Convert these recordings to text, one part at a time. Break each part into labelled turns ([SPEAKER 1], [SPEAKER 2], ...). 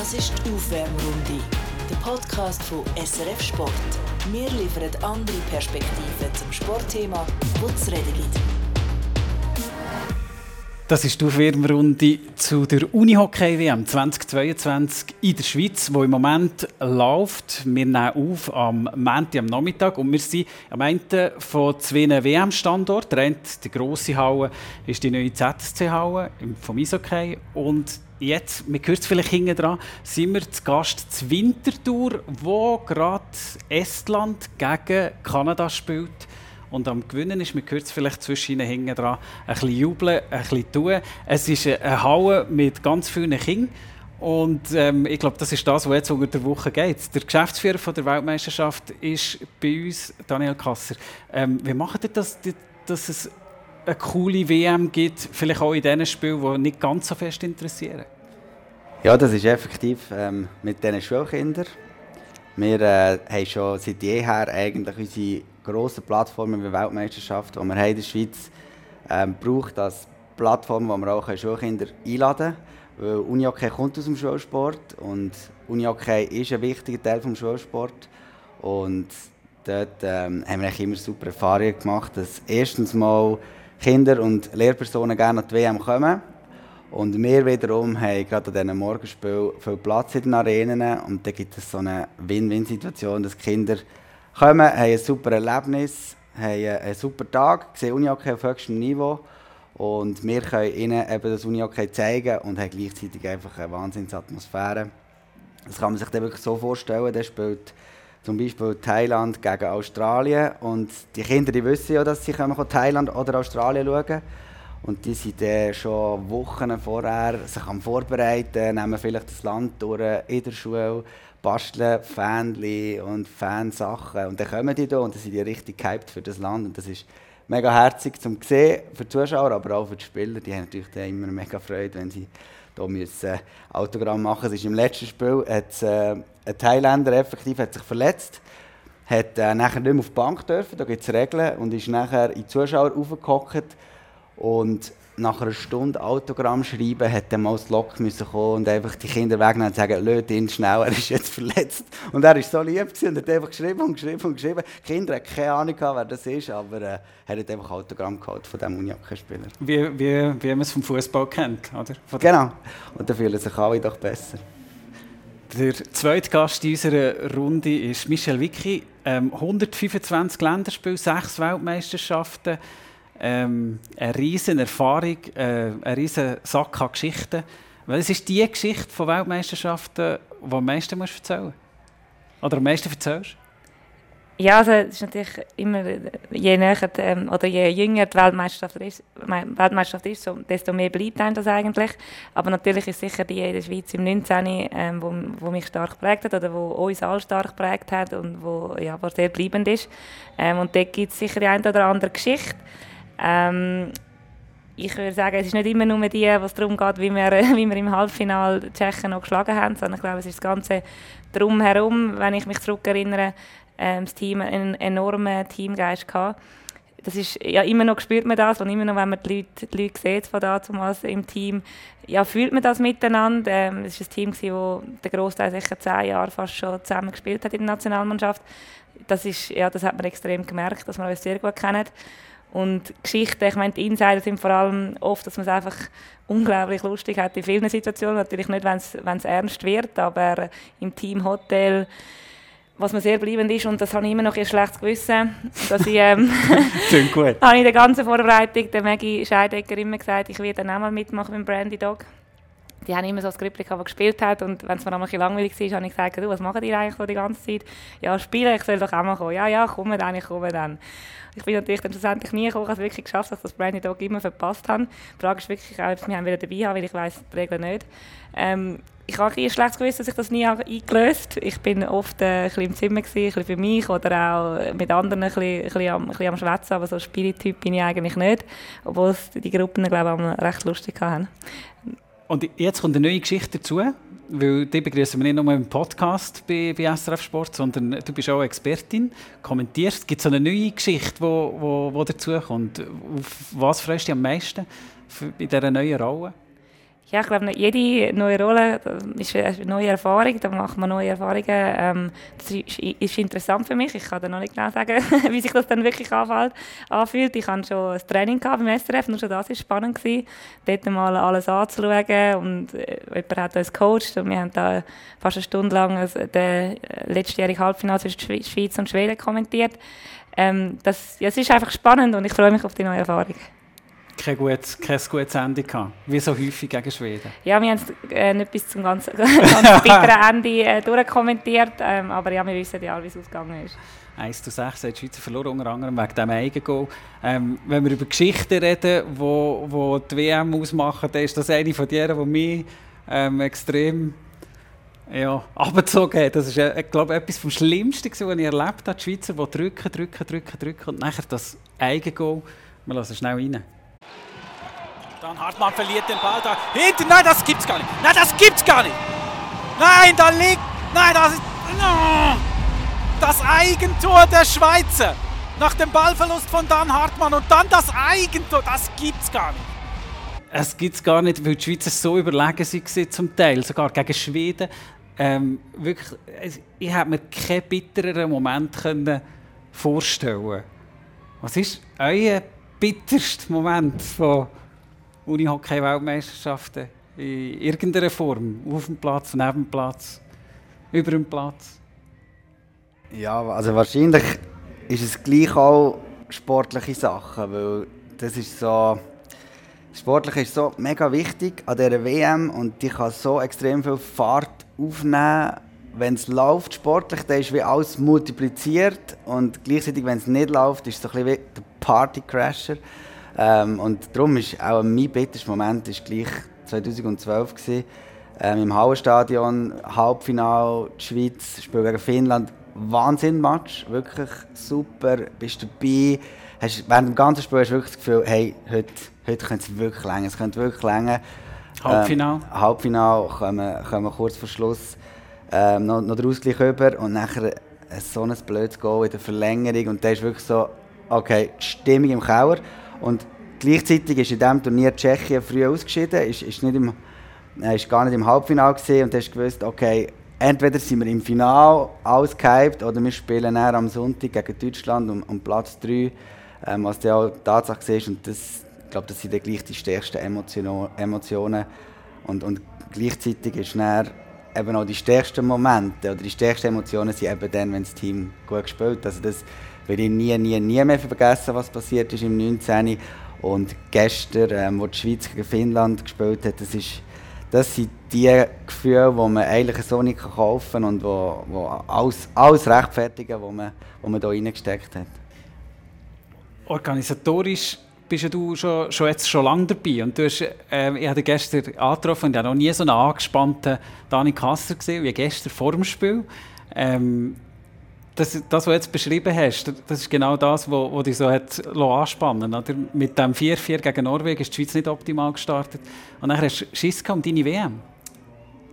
[SPEAKER 1] Das ist die Aufwärmrunde, der Podcast von SRF Sport. Wir liefern andere Perspektiven zum Sportthema, wo es reden gibt.
[SPEAKER 2] Das ist die Aufwärmrunde zu der Unihockey-WM 2022 in der Schweiz, die im Moment läuft. Wir nehmen auf am Montag am Nachmittag und wir sind am Ende von zwei WM-Standorten. Der eine, die grosse Halle, ist die neue ZSC-Halle vom Eishockey und Jetzt, man hört es vielleicht hinten dran, sind wir zu Gast zu Winterthur, wo gerade Estland gegen Kanada spielt und am Gewinnen ist. Man hört es vielleicht zwischen hinten dran ein bisschen jubeln, ein bisschen tun. Es ist eine Halle mit ganz vielen Kindern. Und ähm, ich glaube, das ist das, was jetzt unter der Woche geht. Der Geschäftsführer von der Weltmeisterschaft ist bei uns Daniel Kasser. Ähm, wie macht ihr das, dass es eine coole WM gibt, vielleicht auch in diesen Spielen, die nicht ganz so fest interessieren?
[SPEAKER 3] Ja, das ist effektiv ähm, mit diesen Schulkindern. Wir äh, haben schon seit jeher eigentlich unsere grossen Plattformen wie Weltmeisterschaft, die wir haben in der Schweiz ähm, braucht als Plattform, wo wir auch Schulkinder einladen können. Unihockey kommt aus dem Schulsport und Unihockey ist ein wichtiger Teil des Schulsports. Und dort ähm, haben wir immer super Erfahrungen gemacht, dass erstens mal Kinder und Lehrpersonen gerne an die WM kommen. Und wir wiederum haben gerade an diesen Morgenspielen viel Platz in den Arenen. Und da gibt es so eine Win-Win-Situation, dass Kinder kommen, haben ein super Erlebnis, haben einen super Tag, sehen Unihockey auf höchstem Niveau. Und wir können ihnen eben das Unihockey zeigen und haben gleichzeitig einfach eine Wahnsinnsatmosphäre. Das kann man sich dann wirklich so vorstellen, der spielt zum Beispiel Thailand gegen Australien. Und die Kinder die wissen ja, dass sie Thailand oder Australien schauen. Und die sind dann schon Wochen vorher sich am Vorbereiten, nehmen vielleicht das Land durch in der Schule, basteln Fähnchen und Fansachen. Und dann kommen die da und dann sind die richtig gehypt für das Land. Und das ist mega herzig zum sehen für die Zuschauer, aber auch für die Spieler. Die haben natürlich dann immer mega Freude, wenn sie hier müssen Autogramm machen müssen. Im letzten Spiel hat, äh, ein Thailänder effektiv hat sich verletzt hat äh, nachher nicht mehr auf die Bank dürfen, da gibt es Regeln, und ist nachher in die Zuschauer aufgehockt und nach einer Stunde Autogramm schreiben, dann mal das Lok müssen kommen und einfach die Kinder wegnehmen und sagen, löt ihn schnell, er ist jetzt verletzt. Und er war so lieb und hat einfach geschrieben und geschrieben und geschrieben. Die Kinder hatten keine Ahnung, wer das ist, aber äh, er hat einfach Autogramm geholt von diesem Unihockey-Spieler.
[SPEAKER 2] Wie, wie, wie man es vom Fußball kennt, oder?
[SPEAKER 3] Von genau. Und da fühlen sich alle doch besser.
[SPEAKER 2] Der zweite Gast in unserer Runde ist Michel Vicky. Ähm, 125 Länderspiele, 6 Weltmeisterschaften ähm, eine riesige Erfahrung, äh, ein riesen Sack an Geschichten. Weil es ist die Geschichte von Weltmeisterschaften, die am meisten musst erzählen Oder am meisten erzählst?
[SPEAKER 4] Ja, also es ist natürlich immer, je näher ähm, oder je jünger die Weltmeisterschaft ist, Weltmeisterschaft ist desto mehr bleibt einem das eigentlich. Aber natürlich ist sicher die in der Schweiz im 19., ähm, wo, wo mich stark geprägt hat oder wo uns alle stark geprägt hat und wo, ja, wo sehr bleibend ist. Ähm, und dort gibt es sicher die eine oder andere Geschichte. Ähm, ich würde sagen, es ist nicht immer nur die, was darum geht, wie wir, wie wir im Halbfinale die Tschechen noch geschlagen haben, sondern ich glaube, es ist das Ganze drumherum, wenn ich mich zurückerinnere, ähm, das Team einen enormen Teamgeist gehabt. Das ist, ja, immer noch spürt man das und immer noch, wenn man die Leute, die Leute sieht von damals im Team, ja, fühlt man das miteinander. Ähm, es war ein Team, das der Großteil sicher zehn Jahre fast schon zusammen gespielt hat in der Nationalmannschaft. Das, ist, ja, das hat man extrem gemerkt, dass man uns sehr gut kennt. Und Geschichten, ich meine, die Insider sind vor allem oft, dass man es einfach unglaublich lustig hat in vielen Situationen. Natürlich nicht, wenn es ernst wird, aber im Teamhotel, was mir sehr bleibend ist, und das habe ich immer noch ein schlechtes Gewissen, dass ich, ähm,
[SPEAKER 2] gut.
[SPEAKER 4] habe ich in der ganzen Vorbereitung der Maggie Scheidecker immer gesagt, ich werde dann auch mal mitmachen mit Brandy Dog. Die haben immer so das Skript, das gespielt hat und wenn es mir einmal ein langweilig war, habe ich gesagt, du, was machen die eigentlich so die ganze Zeit? Ja, spielen, ich soll doch auch mal kommen. Ja, ja, komm dann, ich komme dann. Ich bin natürlich dann schlussendlich nie gekommen, ich habe es wirklich geschafft, dass ich das Brandy Dog immer verpasst habe. Die Frage ist wirklich ob wir wieder dabei haben, weil ich weiß die Regeln nicht. Ähm, ich habe ein schlechtes Gewissen, dass ich das nie eingelöst habe. Ich bin oft äh, ein bisschen im Zimmer, gewesen, ein bisschen für mich oder auch mit anderen ein bisschen, ein bisschen am, ein am Schwätzen, aber so ein Spieltyp bin ich eigentlich nicht, obwohl die Gruppen, glaube ich, recht lustig haben.
[SPEAKER 2] Und jetzt kommt eine neue Geschichte dazu, weil die begrüßen wir nicht nur im Podcast bei, bei SRF Sport, sondern du bist auch Expertin, kommentierst. Gibt es eine neue Geschichte, die wo, dazu kommt? Auf was freust du dich am meisten in dieser neuen Rolle?
[SPEAKER 4] Ja, ich glaube, jede neue Rolle ist eine neue Erfahrung, da macht man neue Erfahrungen. Ähm, das ist, interessant für mich. Ich kann da noch nicht genau sagen, wie sich das dann wirklich anfühlt. Ich hatte schon ein Training beim SRF, nur schon das war spannend. Dort mal alles anzuschauen und äh, jemand hat uns gecoacht und wir haben da fast eine Stunde lang den letztjährigen Halbfinale zwischen Schweiz und Schweden kommentiert. Ähm, das, ja, es ist einfach spannend und ich freue mich auf die neue Erfahrung
[SPEAKER 2] kein gutes, kein gutes Ende gehabt, wie so häufig gegen Schweden.
[SPEAKER 4] Ja, wir haben es äh, nicht bis zum ganz, ganz bitteren Ende äh, durchkommentiert, ähm, aber ja, wir wissen ja, wie es ausgegangen ist.
[SPEAKER 2] 1 zu 6 hat die Schweizer verloren, unter anderem wegen diesem Eigengoal. Ähm, wenn wir über Geschichten reden, die wo, wo die WM ausmachen, dann ist das eine von denen, die mich ähm, extrem ja, abgezogen hat. Das ist, äh, ich glaube, etwas vom Schlimmsten, was ich erlebt habe. Die Schweizer, die drücken, drücken, drücken, drücken und nachher das Eigengoal. Wir lassen schnell rein.
[SPEAKER 5] Dann Hartmann verliert den Ball da hinten. Nein, das gibt's gar nicht. Nein, das gibt's gar nicht. Nein, da liegt. Nein, das ist. Das Eigentor der Schweizer. Nach dem Ballverlust von Dan Hartmann und dann das Eigentor. Das gibt's gar nicht.
[SPEAKER 2] Es gibt's gar nicht, weil die Schweizer so überlegen waren zum Teil, sogar gegen Schweden. Ähm, wirklich, ich hätte mir keinen bittereren Moment können vorstellen Was ist euer bitterster Moment von Unihockey-Weltmeisterschaften in irgendeiner Form, auf dem Platz, neben dem Platz, über dem Platz?
[SPEAKER 3] Ja, also wahrscheinlich ist es gleich auch sportliche Sachen, weil das ist so... Sportlich ist so mega wichtig an dieser WM und die kann so extrem viel Fahrt aufnehmen. Wenn es läuft sportlich, dann ist wie alles multipliziert und gleichzeitig, wenn es nicht läuft, ist es so ein bisschen wie der Partycrasher. Ähm, und darum ist auch mein bitterster Moment ist gleich 2012 gewesen. Ähm, im Hauenstadion, Halbfinale, die Schweiz spielt gegen Finnland. Wahnsinn-Match, wirklich super, bist dabei. Hast, während dem ganzen Spiel hast du wirklich das Gefühl, hey, heute, heute könnte es wirklich länger, es könnte wirklich länger.
[SPEAKER 2] Halbfinale?
[SPEAKER 3] Ähm, Halbfinale kommen, kommen kurz vor Schluss ähm, noch, noch der Ausgleich über und nachher so ein blödes Goal in der Verlängerung und dann ist wirklich so, okay, die Stimmung im Kauer. Und gleichzeitig ist in diesem Turnier Tschechien früh ausgeschieden, ist, ist, nicht im, äh, ist gar nicht im Halbfinale gesehen und hast gewusst, okay, entweder sind wir im Finale ausgehypt oder wir spielen dann am Sonntag gegen Deutschland um, um Platz 3, ähm, was dann auch Tatsache ist und das, ich glaube, das sind dann gleich die stärksten Emotionen und, und gleichzeitig ist dann eben auch die stärksten Momente oder die stärksten Emotionen sind eben dann, wenn das Team gut gespielt Also werde ich nie, nie, nie mehr vergessen, was passiert ist im 19. Und gestern, ähm, wo die Schweiz gegen Finnland gespielt hat, das, ist, das sind die Gefühle, die man eigentlich so nicht kaufen kann und wo, wo alles, alles rechtfertigen, was man, man da reingesteckt hat.
[SPEAKER 2] Organisatorisch bist du schon, schon, jetzt schon lange dabei. Und du hast, äh, ich habe gestern angetroffen und ich habe noch nie so einen angespannten Dani Kasser gesehen wie gestern vor dem Spiel. Ähm, das, das, was du jetzt beschrieben hast, das ist genau das, was, dich so hat anspannen oder? Mit dem 4-4 gegen Norwegen ist die Schweiz nicht optimal gestartet. Und dann hast du Schiss um deine WM.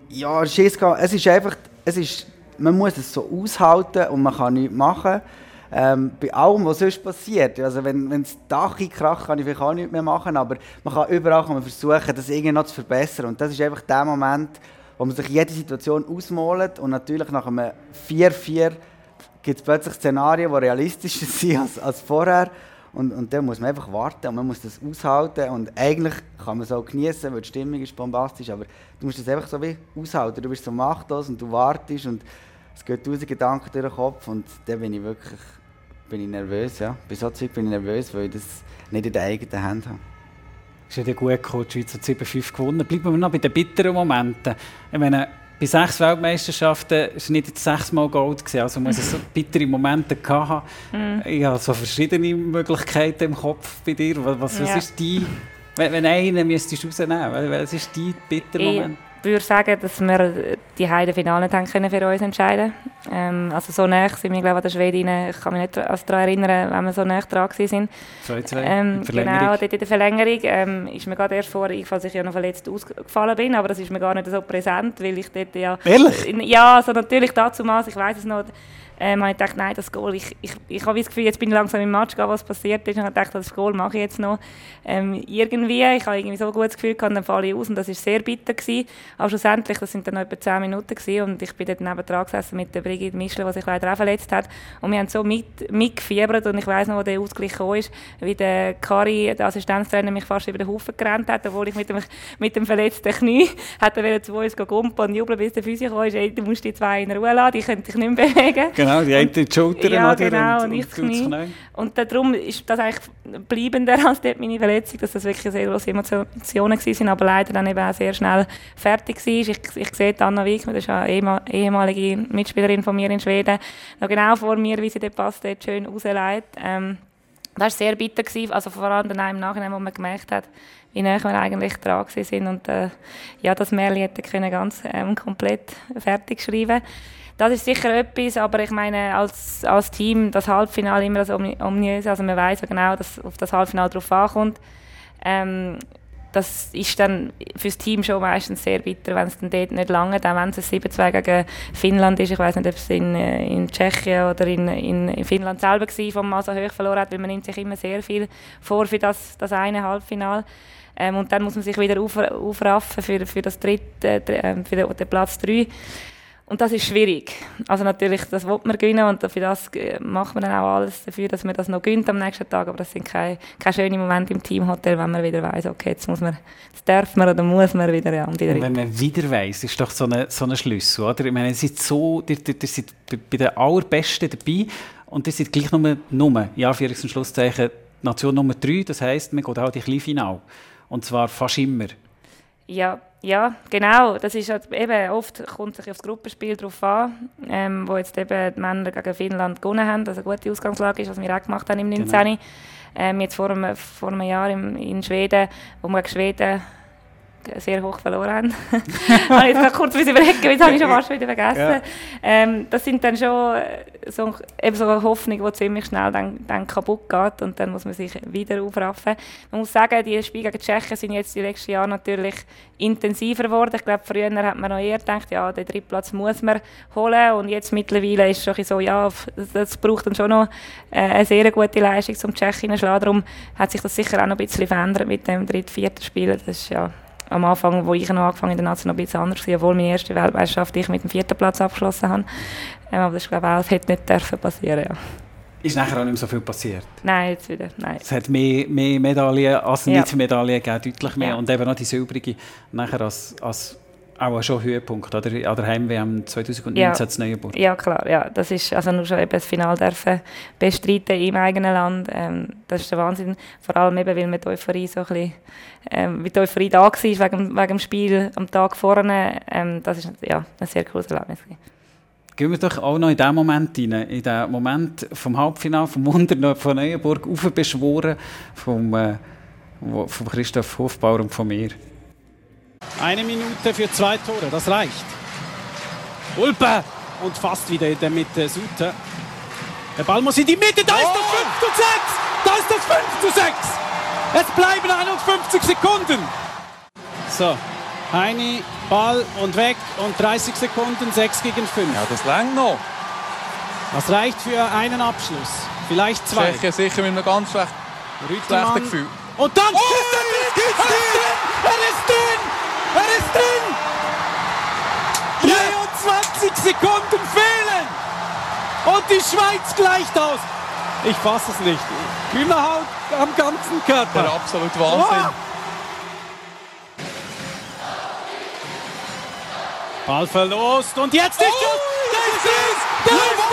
[SPEAKER 3] Ja, Schiss Es ist einfach, es ist, man muss es so aushalten und man kann nichts machen. Ähm, bei allem, was sonst passiert. Also wenn, wenn das Dach kracht, kann ich vielleicht auch nichts mehr machen, aber man kann überall kann man versuchen, das irgendwie noch zu verbessern. Und das ist einfach der Moment, wo man sich jede Situation ausmalt und natürlich nach einem 4-4 gibt es plötzlich Szenarien, die realistischer sind als, als vorher. Und, und dann muss man einfach warten und man muss das aushalten. Und eigentlich kann man es auch genießen, weil die Stimmung ist bombastisch, aber du musst das einfach so wie aushalten. Du bist so machtlos und du wartest und es geht tausend Gedanken durch den Kopf und dann bin ich wirklich bin ich nervös. Ja. Bei so Zeug bin ich nervös, weil ich das nicht in der eigenen Hand habe.
[SPEAKER 2] Ist ja gut gekommen, die Schweiz hat 7-5 gewonnen. Bleiben wir noch bei den bitteren Momenten. Ich meine, bei sechs Weltmeisterschaften war es nicht sechsmal Gold. Gewesen, also muss es so bittere Momente haben. Mm. Ich habe so verschiedene Möglichkeiten im Kopf bei dir. Was, was ja. ist die, wenn, wenn einen müsstest du rausnehmen, was ist dein bitterer Moment?
[SPEAKER 4] Würde sagen, dass wir die Heide Finale nicht haben können für uns entscheiden ähm, Also so nah sind wir, glaube ich, an der Schwedinnen. Ich kann mich nicht also daran erinnern, wenn wir so nah dran waren.
[SPEAKER 2] 2-2,
[SPEAKER 4] Ähm, genau, dort in der Verlängerung ähm, ist mir gerade erst vor, falls ich ja noch verletzt ausgefallen bin, aber das ist mir gar nicht so präsent, weil ich dort ja...
[SPEAKER 2] Ehrlich?
[SPEAKER 4] Ja, also natürlich dazu mal, ich weiß es noch, ähm, habe ich gedacht, nein, das Goal, ich, ich, ich habe das Gefühl, jetzt bin ich langsam im Match gegangen, was passiert ist, und habe gedacht, das Goal mache ich jetzt noch ähm, irgendwie. Ich habe irgendwie so ein gutes Gefühl gehabt, dann falle ich aus und das war sehr bitter. Gewesen. Aber schlussendlich, das sind dann noch etwa 10 Minuten gewesen, und ich bin dort dran gesessen mit der Brigitte Mischle, die sich leider auch verletzt hat. Und wir haben so mit, mitgefiebert und ich weiss noch, wo der Ausgleich ist, wie der Kari, der Assistenztrainer, mich fast über den Haufen gerannt hat, obwohl ich mit dem, mit dem verletzten Knie hat er zu uns gumpen und jubeln, bis der Physio kam, ist, ey, du musst die zwei in Ruhe lassen, die können dich nicht mehr bewegen.
[SPEAKER 2] Genau, die eine die Schulter
[SPEAKER 4] Ja,
[SPEAKER 2] oder?
[SPEAKER 4] genau,
[SPEAKER 2] und,
[SPEAKER 4] und ich
[SPEAKER 2] und
[SPEAKER 4] Knie. Und darum ist das eigentlich bleibender als dort meine Verletzung, dass das wirklich sehr große Emotionen waren, aber leider dann eben auch sehr schnell fertig war. Ich, ich sehe Anna Wiegmann, das ist eine ehema- ehemalige Mitspielerin von mir in Schweden, noch genau vor mir, wie sie den Pass dort schön rausleitet. Ähm, das war sehr bitter, gewesen, also vor allem dann im Nachhinein, wo man gemerkt hat, wie nah wir eigentlich dran sind und äh, ja, das Märchen hätte können ganz ähm, komplett fertig schreiben das ist sicher etwas, aber ich meine, als, als Team, das Halbfinale immer das Omni- ominöse, also man weiß ja genau, dass auf das Halbfinale drauf ankommt. Ähm, das ist dann für das Team schon meistens sehr bitter, wenn es dann dort nicht lange, auch wenn es ein 7-2 gegen Finnland ist. Ich weiß nicht, ob es in, äh, in Tschechien oder in, in, in Finnland selber war, wo man so hoch verloren hat, weil man nimmt sich immer sehr viel vor für das, das eine Halbfinale. Ähm, und dann muss man sich wieder auf, aufraffen für, für, das dritte, äh, für den, den Platz 3. Und das ist schwierig. Also natürlich, das will man gewinnen und für das äh, macht man dann auch alles dafür, dass man das noch gönnt am nächsten Tag. Aber das sind keine, keine schönen Momente im Teamhotel, wenn man wieder weiß, okay, jetzt muss man, jetzt darf man oder muss man wieder ja, um die
[SPEAKER 2] wenn man wieder weiss, ist doch so ein so eine Schlüssel, oder? Ich meine, ihr seid so, ihr, ihr, ihr seid bei- den Allerbesten dabei und ihr seid gleich nur, nur in Anführungs- und Schlusszeichen, Nation Nummer 3, das heisst, man geht auch in Kleinfinale. Und zwar fast immer.
[SPEAKER 4] Ja, ja, genau. Das ist halt eben, oft kommt sich auf das Gruppenspiel darauf an, ähm, wo jetzt eben die Männer gegen Finnland gewonnen haben, dass eine gute Ausgangslage ist, was wir auch gemacht haben im 19. Ähm, jetzt vor einem, vor einem Jahr im, in Schweden, wo wir gegen Schweden sehr hoch verloren haben. habe ich jetzt kurz müssen überlegen, jetzt habe ich schon fast wieder vergessen.
[SPEAKER 2] Ja.
[SPEAKER 4] Ähm, das sind dann schon äh, so, eben so eine Hoffnung, die ziemlich schnell dann, dann kaputt geht und dann muss man sich wieder aufraffen. Man muss sagen, die Spiele gegen die Tschechen sind jetzt die letzten Jahre natürlich intensiver geworden. Ich glaube, früher hat man noch eher gedacht, ja, den Drittplatz muss man holen und jetzt mittlerweile ist es schon ein so, ja, das, braucht dann schon noch äh, eine sehr gute Leistung zum Tschechen zu schlagen. Darum hat sich das sicher auch noch ein bisschen verändert mit dem dritten, vierten Spiel. Das ist ja am Anfang, wo ich noch angefangen habe in der Nation, noch ein bisschen anders gewesen, obwohl meine erste Weltmeisterschaft ich mit dem vierten Platz abgeschlossen habe. Ähm, aber das ist, glaube ich, auch, das hätte nicht dürfen passieren. Ja.
[SPEAKER 2] Ist nachher auch nicht mehr so viel passiert.
[SPEAKER 4] Nein, jetzt wieder, nein.
[SPEAKER 2] Es hat mehr, mehr Medaillen als
[SPEAKER 4] Ja.
[SPEAKER 2] nicht Medaillen gegeben, deutlich mehr.
[SPEAKER 4] Ja.
[SPEAKER 2] Und eben noch die silbrige nachher als, als auch schon Höhepunkt, oder? An der Heim-WM 2019
[SPEAKER 4] Ja.
[SPEAKER 2] in Neuenburg.
[SPEAKER 4] Ja, klar, ja. Das ist also nur schon eben das Finale dürfen bestreiten im eigenen Land. Ähm, das ist der Wahnsinn. Vor allem eben, weil mit Euphorie so ein bisschen, ähm, wie die Euphorie da war wegen, wegen dem Spiel am Tag vorne. Ähm, das ist ja ein sehr cooles Erlebnis.
[SPEAKER 2] Gehen wir doch auch noch in diesen Moment rein, in den Moment vom Halbfinale, vom Wunder von Neuenburg aufbeschworen, vom, äh, vom Christoph Hofbauer und von mir.
[SPEAKER 5] Eine Minute für zwei Tore, das reicht. Ulpe und fast wieder in der Mitte Suter. Der Ball muss in die Mitte, da ist das 5 zu 6! Da ist das 5 zu 6! Es bleiben 51 Sekunden. So, Heini, Ball und weg und 30 Sekunden, 6 gegen 5.
[SPEAKER 6] Ja, das längt noch.
[SPEAKER 5] Das reicht für einen Abschluss. Vielleicht zwei.
[SPEAKER 6] Tschechien sicher mit einem ganz schlecht,
[SPEAKER 5] Rüttelmann.
[SPEAKER 6] schlechten Gefühl.
[SPEAKER 5] Und dann
[SPEAKER 6] Oh,
[SPEAKER 5] schießt er
[SPEAKER 6] geht's
[SPEAKER 5] Er ist drin! Er ist drin! Er ist drin! 23 Sekunden fehlen! Und die Schweiz gleicht aus! Ich fasse es nicht. Hühnerhaut am ganzen
[SPEAKER 6] Der
[SPEAKER 5] Körper.
[SPEAKER 6] absolute Wahnsinn.
[SPEAKER 5] Wow. Ball verlost und jetzt ist Schuss! Da ist es! Da ist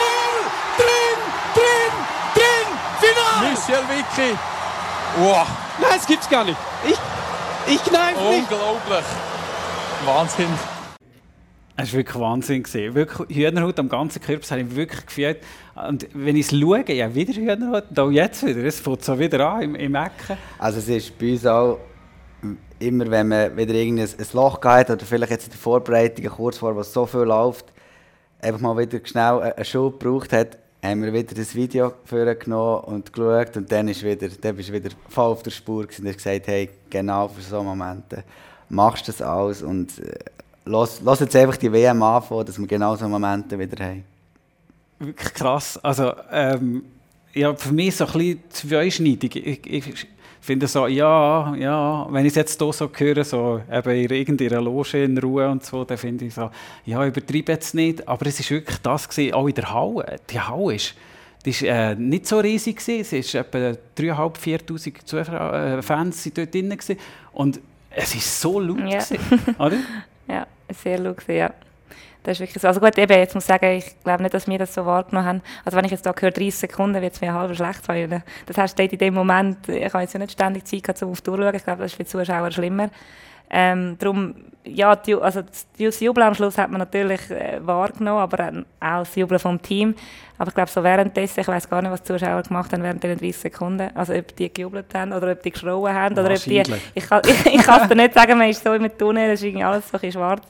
[SPEAKER 5] drin! Drin! Drin! Final!
[SPEAKER 6] Michel Vicky. Wow,
[SPEAKER 5] Nein, das gibt's gar nicht. Ich, ich kneife nicht.
[SPEAKER 6] unglaublich. Wahnsinn.
[SPEAKER 2] Es war wirklich Wahnsinn. Gewesen. Wirklich Hühnerhaut am ganzen Körper, das habe ich wirklich gefühlt. Und wenn ich es schaue, ja, wieder Hühnerhaut, und auch jetzt wieder, es fängt so wieder an im, im Ecken.
[SPEAKER 3] Also es ist bei uns auch immer wenn man wieder irgendein ein Loch hat oder vielleicht jetzt in der Vorbereitung kurz vor, was so viel läuft, einfach mal wieder schnell einen Schub gebraucht hat, haben wir wieder das Video vorgenommen und geschaut und dann, ist wieder, dann bist du wieder voll auf der Spur und hast gesagt, hey, genau für so Momente machst du das alles und äh, lass, jetzt einfach die WM anfangen, dass wir genau so Momente wieder haben.
[SPEAKER 2] Wirklich krass. Also, ähm, ja, für mich so ein bisschen zweischneidig. Ich, ich finde so, ja, ja, wenn ich es jetzt hier so höre, so eben in irgendeiner Loge in Ruhe und so, dann finde ich so, ja, übertreibe jetzt nicht. Aber es ist wirklich das gewesen, auch in der Halle. Die Halle ist, die ist äh, nicht so riesig gewesen. Es ist etwa 3'500, 4'000 Fans sind dort drin gewesen. Und es ist so laut
[SPEAKER 4] Ja.
[SPEAKER 2] gewesen, oder?
[SPEAKER 4] Ja, sehr laut, ja. Das ist wirklich so. Also gut, eben, jetzt muss ich sagen, ich glaube nicht, dass wir das so wahrgenommen haben. Also wenn ich jetzt da höre, 30 Sekunden, wird es mir halb schlecht sein. Das heißt, in dem Moment, ich habe jetzt ja nicht ständig Zeit gehabt, um auf die Uhr zu schauen. Ich glaube, das ist für die Zuschauer schlimmer. Ähm, darum, ja, die, also das Jubeln am Schluss hat man natürlich äh, wahrgenommen, aber auch das Jubeln vom Team. Aber ich glaube, so währenddessen, ich weiß gar nicht, was die Zuschauer gemacht haben während diesen 30 Sekunden. Also ob die gejubelt haben oder ob die geschrauen haben oder ob die... Ich kann ich, ich kann es dir nicht sagen, man ist so im Tunnel, es ist irgendwie alles so ein bisschen schwarz.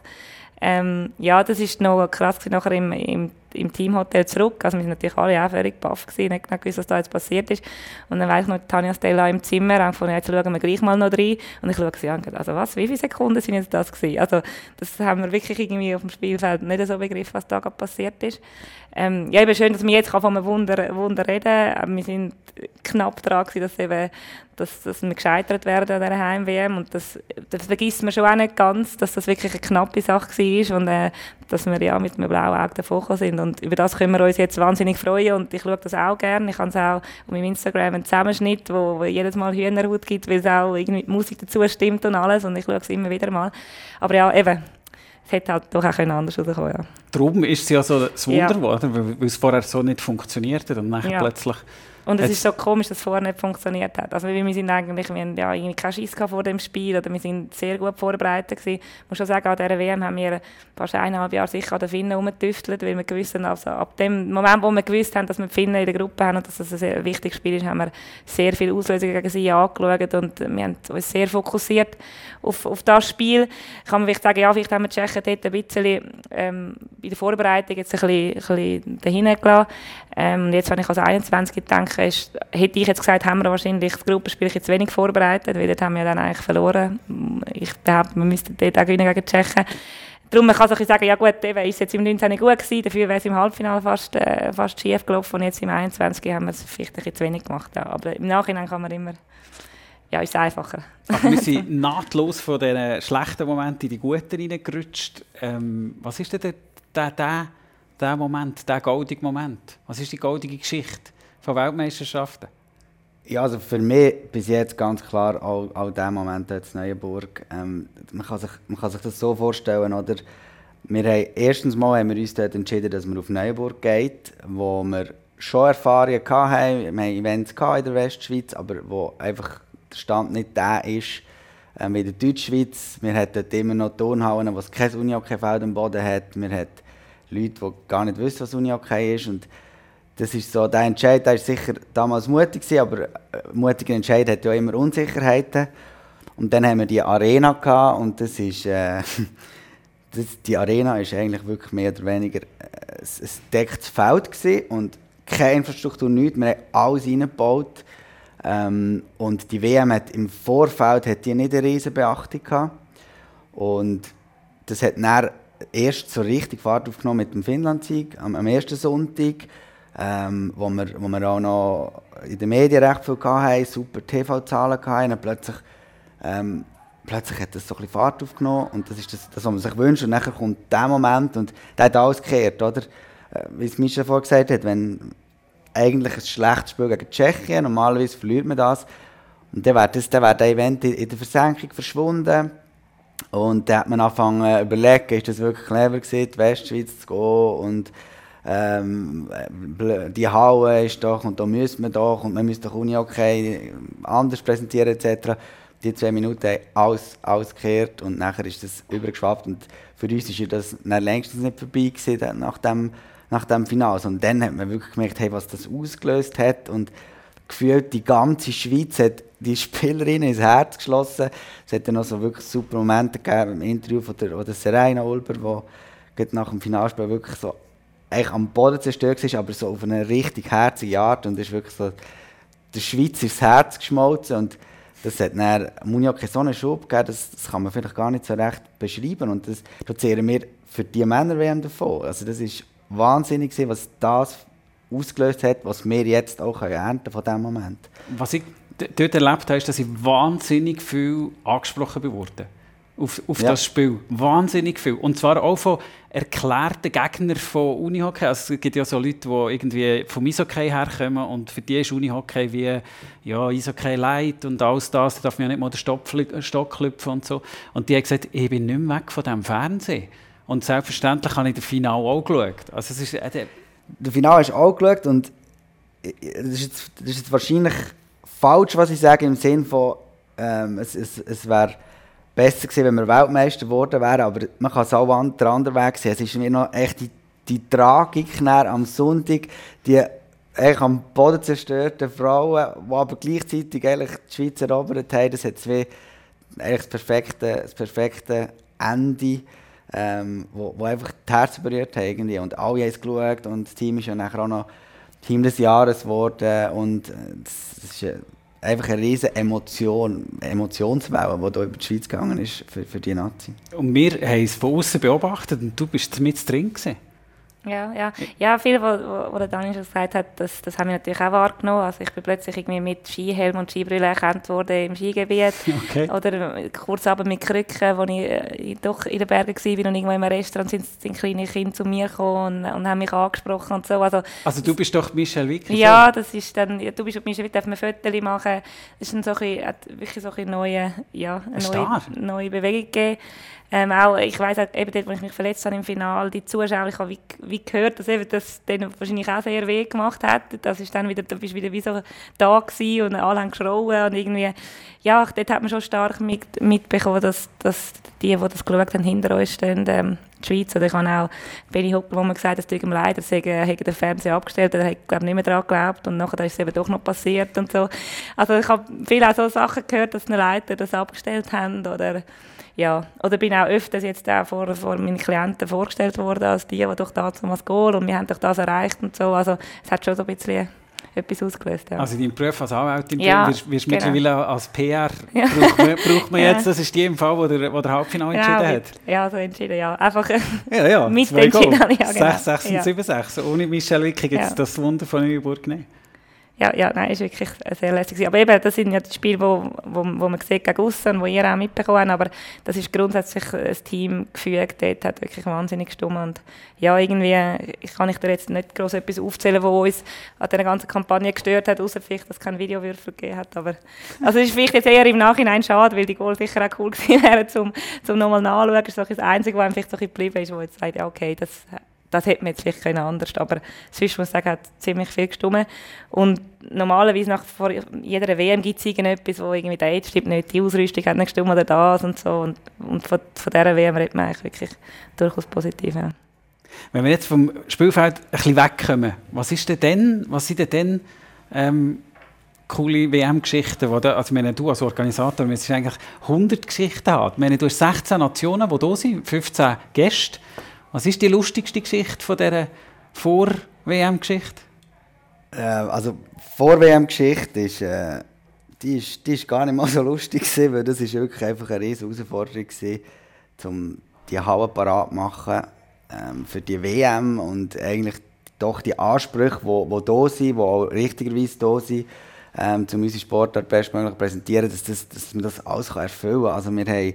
[SPEAKER 4] Ähm, ja, das ist noch krass gewesen, nachher im, im, im Teamhotel zurück. Also wir sind natürlich alle auch völlig baff gewesen, nicht genau gewusst, was da jetzt passiert ist. Und dann weiss ich noch, Tanja Stella im Zimmer, und von jetzt schauen wir gleich mal noch rein. Und ich schaue sie an, also was, wie viele Sekunden sind jetzt das gewesen? Also das haben wir wirklich irgendwie auf dem Spielfeld nicht so begriffen, was da gerade passiert ist. Ähm, ja, eben schön, dass wir jetzt von einem Wunder, Wunder reden können. Wir sind knapp dran gewesen, dass eben dass, dass wir gescheitert werden an dieser Heim-WM. Und das, das vergisst man schon auch nicht ganz, dass das wirklich eine knappe Sache war und äh, dass wir ja mit einem blauen Auge davon sind. Und über das können wir uns jetzt wahnsinnig freuen und ich schaue das auch gerne. Ich habe es auch auf meinem Instagram einen Zusammenschnitt, wo, wo jedes Mal Hühnerhaut gibt, weil es auch irgendwie die Musik dazu stimmt und alles und ich schaue es immer wieder mal. Aber ja, eben, es hätte halt doch auch anders rauskommen ja.
[SPEAKER 2] Darum ist es ja so das Wunder
[SPEAKER 4] Ja.
[SPEAKER 2] geworden, weil, weil es vorher so nicht funktioniert hat und dann
[SPEAKER 4] Ja.
[SPEAKER 2] plötzlich...
[SPEAKER 4] Und es ist so komisch, dass es vorher nicht funktioniert hat. Also wir sind eigentlich, wir haben ja irgendwie keinen Schiss vor dem Spiel oder wir sind sehr gut vorbereitet gewesen. Ich muss schon sagen, an dieser WM haben wir fast eineinhalb Jahre sicher an den Finnen rumgetüftelt, weil wir gewusst haben, also ab dem Moment, wo wir gewusst haben, dass wir die Finnen in der Gruppe haben und dass das ein sehr wichtiges Spiel ist, haben wir sehr viele Auslösungen gegen sie angeschaut und wir haben uns sehr fokussiert auf, auf das Spiel. Ich kann mir vielleicht sagen, ja, vielleicht haben wir die Tschechen dort ein bisschen ähm, bei der Vorbereitung jetzt ein bisschen, ein bisschen dahin gelassen. Ähm, jetzt, wenn ich als 21 denke, ist, hätte ich jetzt gesagt, haben wir wahrscheinlich das Gruppenspiel jetzt wenig vorbereitet, weil dort haben wir dann eigentlich verloren. Ich behaupte, wir müssten dort auch gewinnen gegen die Tschechen. Darum man kann bisschen sagen, ja gut, eben ist jetzt im 19. gut gewesen, dafür wäre es im Halbfinale fast, äh, fast schief gelaufen und jetzt im 21. haben wir es vielleicht ein bisschen zu wenig gemacht. Ja. Aber im Nachhinein kann man immer, ja, ist einfacher.
[SPEAKER 2] Aber wir sind nahtlos von diesen schlechten Momenten in die guten reingerutscht. Ähm, was ist denn der, der, der, der Moment, der goldige Moment? Was ist die goldige Geschichte von Weltmeisterschaften?
[SPEAKER 3] Ja, also für mich bis jetzt ganz klar auch, auch der Moment jetzt Neuenburg. Ähm, man, kann sich, man kann sich das so vorstellen, oder? Wir haben, erstens mal haben wir uns dort entschieden, dass man auf Neuenburg geht, wo wir schon Erfahrungen hatten. Wir haben Events in der Westschweiz, aber wo einfach der Stand nicht der ist ähm, wie in der Deutschschweiz. Wir hatten dort immer noch Turnhallen, wo es kein Unihockey-Feld am Boden hat. Wir hatten Leute, die gar nicht wissen, was Unihockey ist. Und das ist so, der Entscheid der ist sicher damals mutig gewesen, aber äh, mutiger Entscheid hat ja immer Unsicherheiten. Und dann haben wir die Arena gehabt und das ist, äh, das, die Arena ist eigentlich wirklich mehr oder weniger äh, ein, decktes Feld gewesen und keine Infrastruktur, nichts. Wir haben alles reingebaut. Ähm, und die WM hat im Vorfeld hat die nicht eine riesen Beachtung gehabt. Und das hat dann erst so richtig Fahrt aufgenommen mit dem Finnland-Sieg am, am ersten Sonntag, ähm, wo, wir, wo wir auch noch in den Medien recht viel hatten, super TV-Zahlen hatten. Und plötzlich, ähm, plötzlich hat das so ein bisschen Fahrt aufgenommen und das ist das, das was man sich wünscht. Und dann kommt der Moment und der hat alles gekehrt, oder? Äh, Wie es Mischa vorhin gesagt hat, wenn eigentlich ein schlechtes Spiel gegen Tschechien, normalerweise verliert man das, und dann wäre das, dann wäre der Event in der Versenkung verschwunden. Und dann hat man angefangen zu überlegen, ist das wirklich clever gewesen, die Westschweiz zu gehen und ähm, die Halle ist doch und da müssen wir doch und man müsste doch Uni okay anders präsentieren etc. Die zwei Minuten haben alles, gekehrt und nachher ist das übergeschwappt und für uns ja das längstens nicht vorbei gewesen, nach dem, nach dem Finale. Und dann hat man wirklich gemerkt, hey, was das ausgelöst hat und gefühlt die ganze Schweiz hat die Spielerinnen ins Herz geschlossen. Es hat dann noch so wirklich super Momente gegeben im Interview von der, von der Serena Ulber, wo nach dem Finalspiel wirklich so eigentlich am Boden zerstört war, aber so auf eine richtig herzige Art und ist wirklich so der Schweiz ins Herz geschmolzen und das hat dann Munioc so einen Schub gegeben, das, das, kann man vielleicht gar nicht so recht beschreiben und das zehren wir für die Männer WM davon. Also das ist wahnsinnig was das ausgelöst hat, was wir jetzt auch ernten von diesem Moment.
[SPEAKER 2] Was ich dort erlebt habe, ist, dass ich wahnsinnig viel angesprochen wurde auf, auf ja. das Spiel. Wahnsinnig viel. Und zwar auch von erklärten Gegnern von Unihockey. Also es gibt ja so Leute, die irgendwie vom Eishockey herkommen und für die ist Unihockey wie ja, Eishockey leid und alles das. Da darf man ja nicht mal den Stock klüpfen und so. Und die haben gesagt, ich bin nicht mehr weg von diesem Fernsehen. Und selbstverständlich habe ich das Finale auch geschaut. Also es ist, äh,
[SPEAKER 3] der Finale hast du auch geschaut und das ist, jetzt, das ist jetzt wahrscheinlich falsch, was ich sage, im Sinne von, ähm, es, es, es wäre besser gewesen, wenn wir Weltmeister geworden wären, aber man kann es auch der andere Weg sehen. Es ist mir noch echt die, die Tragik am Sonntag, die eigentlich am Boden zerstörten Frauen, die aber gleichzeitig eigentlich die Schweiz erobert haben. Das hat zwei, eigentlich das perfekte, das perfekte Ende, ähm, wo, wo einfach die Herzen berührt haben. Irgendwie. Und alle haben es geschaut und das Team ist ja nachher auch noch Team des Jahres geworden. Und äh, das, das ist einfach eine riesige Emotion, Emotionswelle, die hier über die Schweiz gegangen ist für, für die Nazi.
[SPEAKER 2] Und wir haben es von außen beobachtet und du bist mit drin gewesen.
[SPEAKER 4] Ja, ja. ja viel, was der Daniel schon gesagt hat, das, das haben wir natürlich auch wahrgenommen. Also ich bin plötzlich irgendwie mit Skihelm und Skibrille erkannt worden im Skigebiet. Okay. Oder kurz aber mit Krücken, als ich äh, doch in den Bergen war und irgendwo im Restaurant sind, sind kleine Kinder zu mir gekommen und, und haben mich angesprochen und so. Also,
[SPEAKER 2] also du bist doch Michelle Wick?
[SPEAKER 4] Ja, das ist dann, ja, du bist Michelle Wick, darf man Fotos machen. Das ist dann so ein wirklich so ein neue, ja, eine neue, neue Bewegung gegeben. Ähm, auch, ich weiss auch, eben dort, wo ich mich verletzt habe im Finale, die Zuschauer, ich habe wie, wie gehört, dass eben das denen wahrscheinlich auch sehr weh gemacht hat. Das ist dann wieder, du bist wieder wie so da gewesen und alle haben geschrauen und irgendwie, ja, dort hat man schon stark mit, mitbekommen, dass, dass die, die das geschaut haben, hinter uns stehen, ähm, die Schweiz. Oder ich habe auch Benny Huppel, wo man gesagt hat, es tut ihm leid, er hätte den Fernseher abgestellt, er hat, glaube nicht mehr daran geglaubt und nachher ist es eben doch noch passiert und so. Also ich habe viele auch so Sachen gehört, dass die Leiter das abgestellt haben oder ja, oder bin auch öfters jetzt auch vor, vor meinen Klienten vorgestellt worden als die, die doch damals Goal und wir haben doch das erreicht und so. Also es hat schon so ein bisschen etwas ausgelöst. Ja.
[SPEAKER 2] Also dein Beruf als Anwältin ja, wirst, wirst genau. mittlerweile als PR ja. braucht man, braucht man jetzt, das ist die im Fall, wo der, wo der Halbfinale entschieden ja,
[SPEAKER 4] hat? Ja, so entschieden, ja. Einfach
[SPEAKER 2] ja, ja,
[SPEAKER 4] mitentschieden.
[SPEAKER 2] Ja, genau. 6, 6 und 7, 6. Ohne Michel Wicki gibt es das Wunder von Neuburg nicht
[SPEAKER 4] ja, ja, nein, ist wirklich sehr lässig. Aber eben, das sind ja die Spiele, wo, wo, wo man sieht gegen aussen, wo ihr auch mitbekommen habt, aber das ist grundsätzlich ein Team gefügt, dort hat wirklich wahnsinnig gestimmt und ja, irgendwie, kann ich dir jetzt nicht groß etwas aufzählen, was uns an dieser ganzen Kampagne gestört hat, außer vielleicht, dass es keinen Videowürfel gegeben hat, aber also es ist vielleicht jetzt eher im Nachhinein schade, weil die Goal sicher auch cool gewesen wären, um, um nochmal nachzuschauen, das ist das Einzige, was einem vielleicht so ein geblieben ist, wo jetzt sagt, ja okay, das das hätte man jetzt vielleicht können anders aber sonst muss ich sagen, hat ziemlich viel gestimmt. Und normalerweise nach vor jeder WM gibt es irgendetwas, wo irgendwie der Age stimmt nicht, die Ausrüstung hat nicht gestimmt oder das und so. Und, und von, von dieser WM redet man eigentlich wirklich durchaus positiv. Ja.
[SPEAKER 2] Wenn wir jetzt vom Spielfeld ein bisschen wegkommen, was ist denn dann, was sind denn dann ähm, coole WM-Geschichten, also meine, du als Organisator, müsstest eigentlich 100 Geschichten haben. Meine, du hast 16 Nationen, die da sind, 15 Gäste. Was ist die lustigste Geschichte von dieser Vor-WM-Geschichte?
[SPEAKER 3] Äh, also Vor-WM-Geschichte ist, äh, die ist, die ist gar nicht mal so lustig gewesen, weil das ist wirklich einfach eine riesige Herausforderung gewesen, um die Halle parat zu machen ähm, für die WM und eigentlich doch die Ansprüche, die, die da sind, die auch richtigerweise da sind, ähm, um unsere Sportart bestmöglich präsentieren, dass, das, dass man das alles kann kann. Also wir haben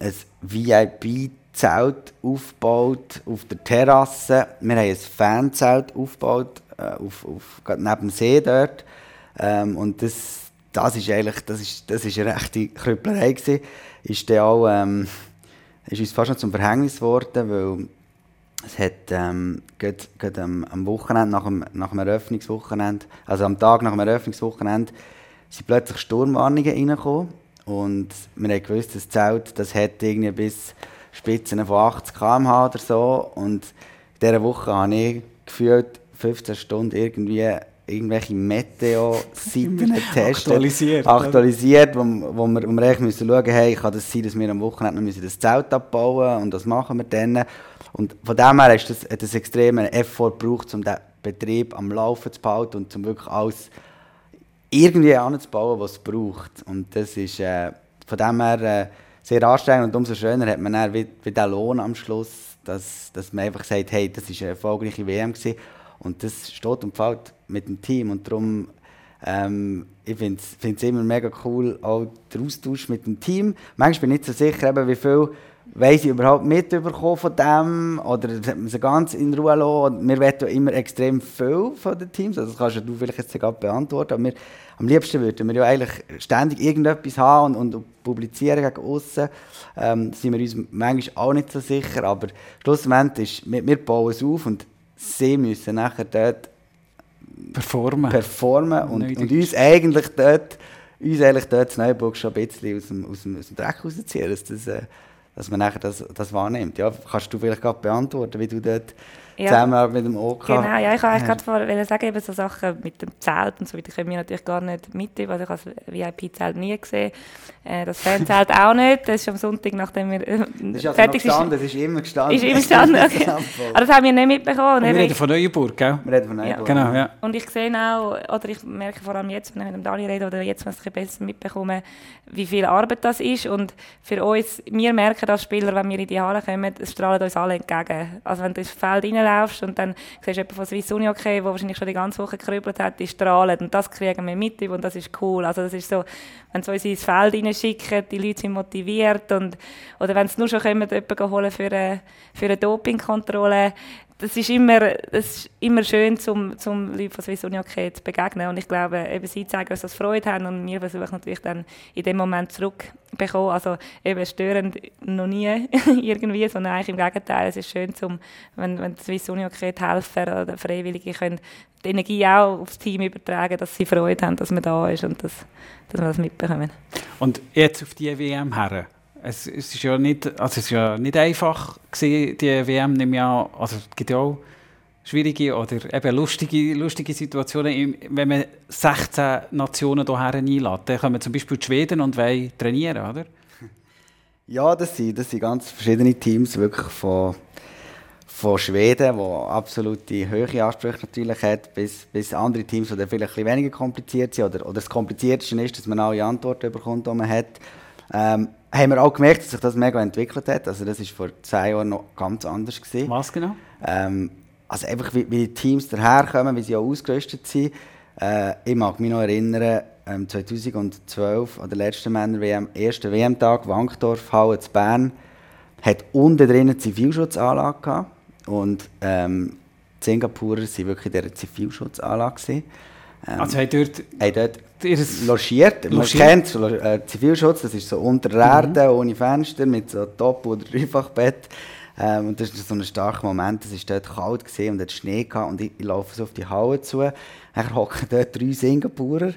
[SPEAKER 3] ein VIP Zelt aufgebaut auf der Terrasse. Wir haben ein Fanzelt aufgebaut, äh, auf, auf, neben dem See dort. Ähm, und das, das ist eigentlich das ist, das ist eine rechte Krüpplerei gewesen. Ist, dann auch, ähm, ist uns fast noch zum Verhängnis geworden, weil es hat ähm, gerade, gerade am, am Wochenende, nach dem, nach dem Eröffnungswochenende, also am Tag nach dem Eröffnungswochenende, sind plötzlich Sturmwarnungen reingekommen. Und wir haben gewusst, das Zelt das hat irgendwie bis Spitzen von 80 km/h oder so. Und in dieser Woche habe ich gefühlt 15 Stunden irgendwie irgendwelche Meteo-Seiten getestet.
[SPEAKER 2] Aktualisiert?
[SPEAKER 3] Aktualisiert, wo, wo wir, wo wir echt müssen schauen hey, kann das sein, dass wir am Wochenende noch müssen das Zelt abbauen und das machen wir dann. Und von dem her ist das, hat das extremen Effort gebraucht, um den Betrieb am Laufen zu behalten und um wirklich alles irgendwie anzubauen, was es braucht. Und das ist äh, von dem her äh, sehr anstrengend und umso schöner hat man dann wie, wie den Lohn am Schluss, dass, dass man einfach sagt, hey, das ist eine erfolgreiche WM gewesen. und das steht und fällt mit dem Team und darum ähm, ich finde es immer mega cool, auch der Austausch mit dem Team. Manchmal bin ich nicht so sicher, eben, wie viel weiss ich überhaupt mitbekommen von dem oder hat man sie ganz in Ruhe lassen. Wir wollen immer extrem viel von den Teams, also das kannst du vielleicht jetzt gerade beantworten, aber wir, am liebsten würden wir ja eigentlich ständig irgendetwas haben und, und publizieren gegen außen. Ähm, da sind wir uns manchmal auch nicht so sicher, aber schlussendlich ist, wir, wir bauen es auf und sie müssen nachher dort
[SPEAKER 2] Performen.
[SPEAKER 3] performen und, und uns eigentlich dort, uns eigentlich dort das Neuburg schon ein bisschen aus dem, aus dem, aus dem Dreck rausziehen, dass, das, äh, dass man das, das wahrnimmt. Ja, kannst du vielleicht gerade beantworten, wie du dort
[SPEAKER 4] Ja.
[SPEAKER 3] zusammen mit dem OK...
[SPEAKER 4] Genau, ja, ich wollte eigentlich
[SPEAKER 3] Ja.
[SPEAKER 4] gerade vorher sagen, eben so Sachen mit dem Zelt und so weiter können wir natürlich gar nicht mitnehmen. Also ich habe das VIP-Zelt nie gesehen, äh, das Fanzelt auch nicht. Das ist am Sonntag, nachdem wir äh,
[SPEAKER 3] Das ist also
[SPEAKER 4] fertig sind.
[SPEAKER 3] gestanden, das ist immer gestanden.
[SPEAKER 4] Ist immer gestanden, okay. Aber das haben wir nicht mitbekommen.
[SPEAKER 2] Wir reden von Neuenburg, gell?
[SPEAKER 3] Wir reden von
[SPEAKER 4] Ja.
[SPEAKER 3] Neuburg.
[SPEAKER 2] Genau, ja.
[SPEAKER 4] Und ich sehe auch, oder ich merke vor allem jetzt, wenn ich mit dem Dani rede, oder jetzt, wenn ich es besser mitbekomme, wie viel Arbeit das ist. Und für uns, wir merken als Spieler, wenn wir in die Halle kommen, es strahlen uns alle entgegen. Also wenn du ins Feld reinlaufst und dann siehst du jemanden von Swiss Uni okay, der wahrscheinlich schon die ganze Woche gerübelt hat, die strahlen. Und das kriegen wir mit und das ist cool. Also das ist so, wenn sie uns ins Feld reinschicken, die Leute sind motiviert. Und, oder wenn sie nur schon jemanden holen für eine, für eine Dopingkontrolle, das ist immer, das ist immer schön, zum, zum Leuten von Swiss Uni okay zu begegnen. Und ich glaube, eben sie zeigen uns, dass sie Freude haben und wir versuchen natürlich dann in dem Moment zurückbekommen. Also eben störend noch nie irgendwie, sondern eigentlich im Gegenteil. Es ist schön, zum, wenn, wenn Swiss Uni okay die Helfer oder Freiwillige können die Energie auch aufs Team übertragen, dass sie Freude haben, dass man da ist und dass, dass wir das mitbekommen.
[SPEAKER 2] Und jetzt auf die WM her. Es, es, ist ja nicht, also es ist ja nicht einfach gewesen, die WM. Ich an. Also es gibt ja auch schwierige oder eben lustige, lustige Situationen. Im- Wenn man 16 Nationen hierher einlädt, dann kommen zum Beispiel die Schweden und wollen trainieren, oder?
[SPEAKER 3] Ja, das sind, das sind ganz verschiedene Teams, wirklich von, von Schweden, wo absolute hohe Ansprüche natürlich hat, bis, bis andere Teams, die vielleicht ein weniger kompliziert sind. Oder, oder das Komplizierteste ist, dass man alle Antworten bekommt, die man hat. Ähm, haben wir auch gemerkt, dass sich das mega entwickelt hat. Also das war vor zwei Jahren noch ganz anders. Gewesen.
[SPEAKER 2] Was genau?
[SPEAKER 3] Ähm, also einfach, wie, wie die Teams daherkommen, wie sie auch ausgerüstet sind. Äh, ich mag mich noch erinnern, ähm, 2012, an der letzten Männer-WM, ersten WM-Tag, Wankdorf, Halle zu Bern, hat unten drin eine Zivilschutzanlage gehabt. Und ähm, die Singapurer waren wirklich in dieser Zivilschutzanlage. gewesen. Ähm,
[SPEAKER 2] Also haben dort
[SPEAKER 3] haben dort logiert. Man
[SPEAKER 2] Logiert.
[SPEAKER 3] kennt so, äh, Zivilschutz, das ist so unter der Erde, ohne Fenster, mit so Top- oder Dreifachbett. Ähm, und das ist so ein starker Moment, es war dort kalt gewesen und hat Schnee gehabt und ich, ich laufe so auf die Halle zu. Dann hocken dort drei Singapurer,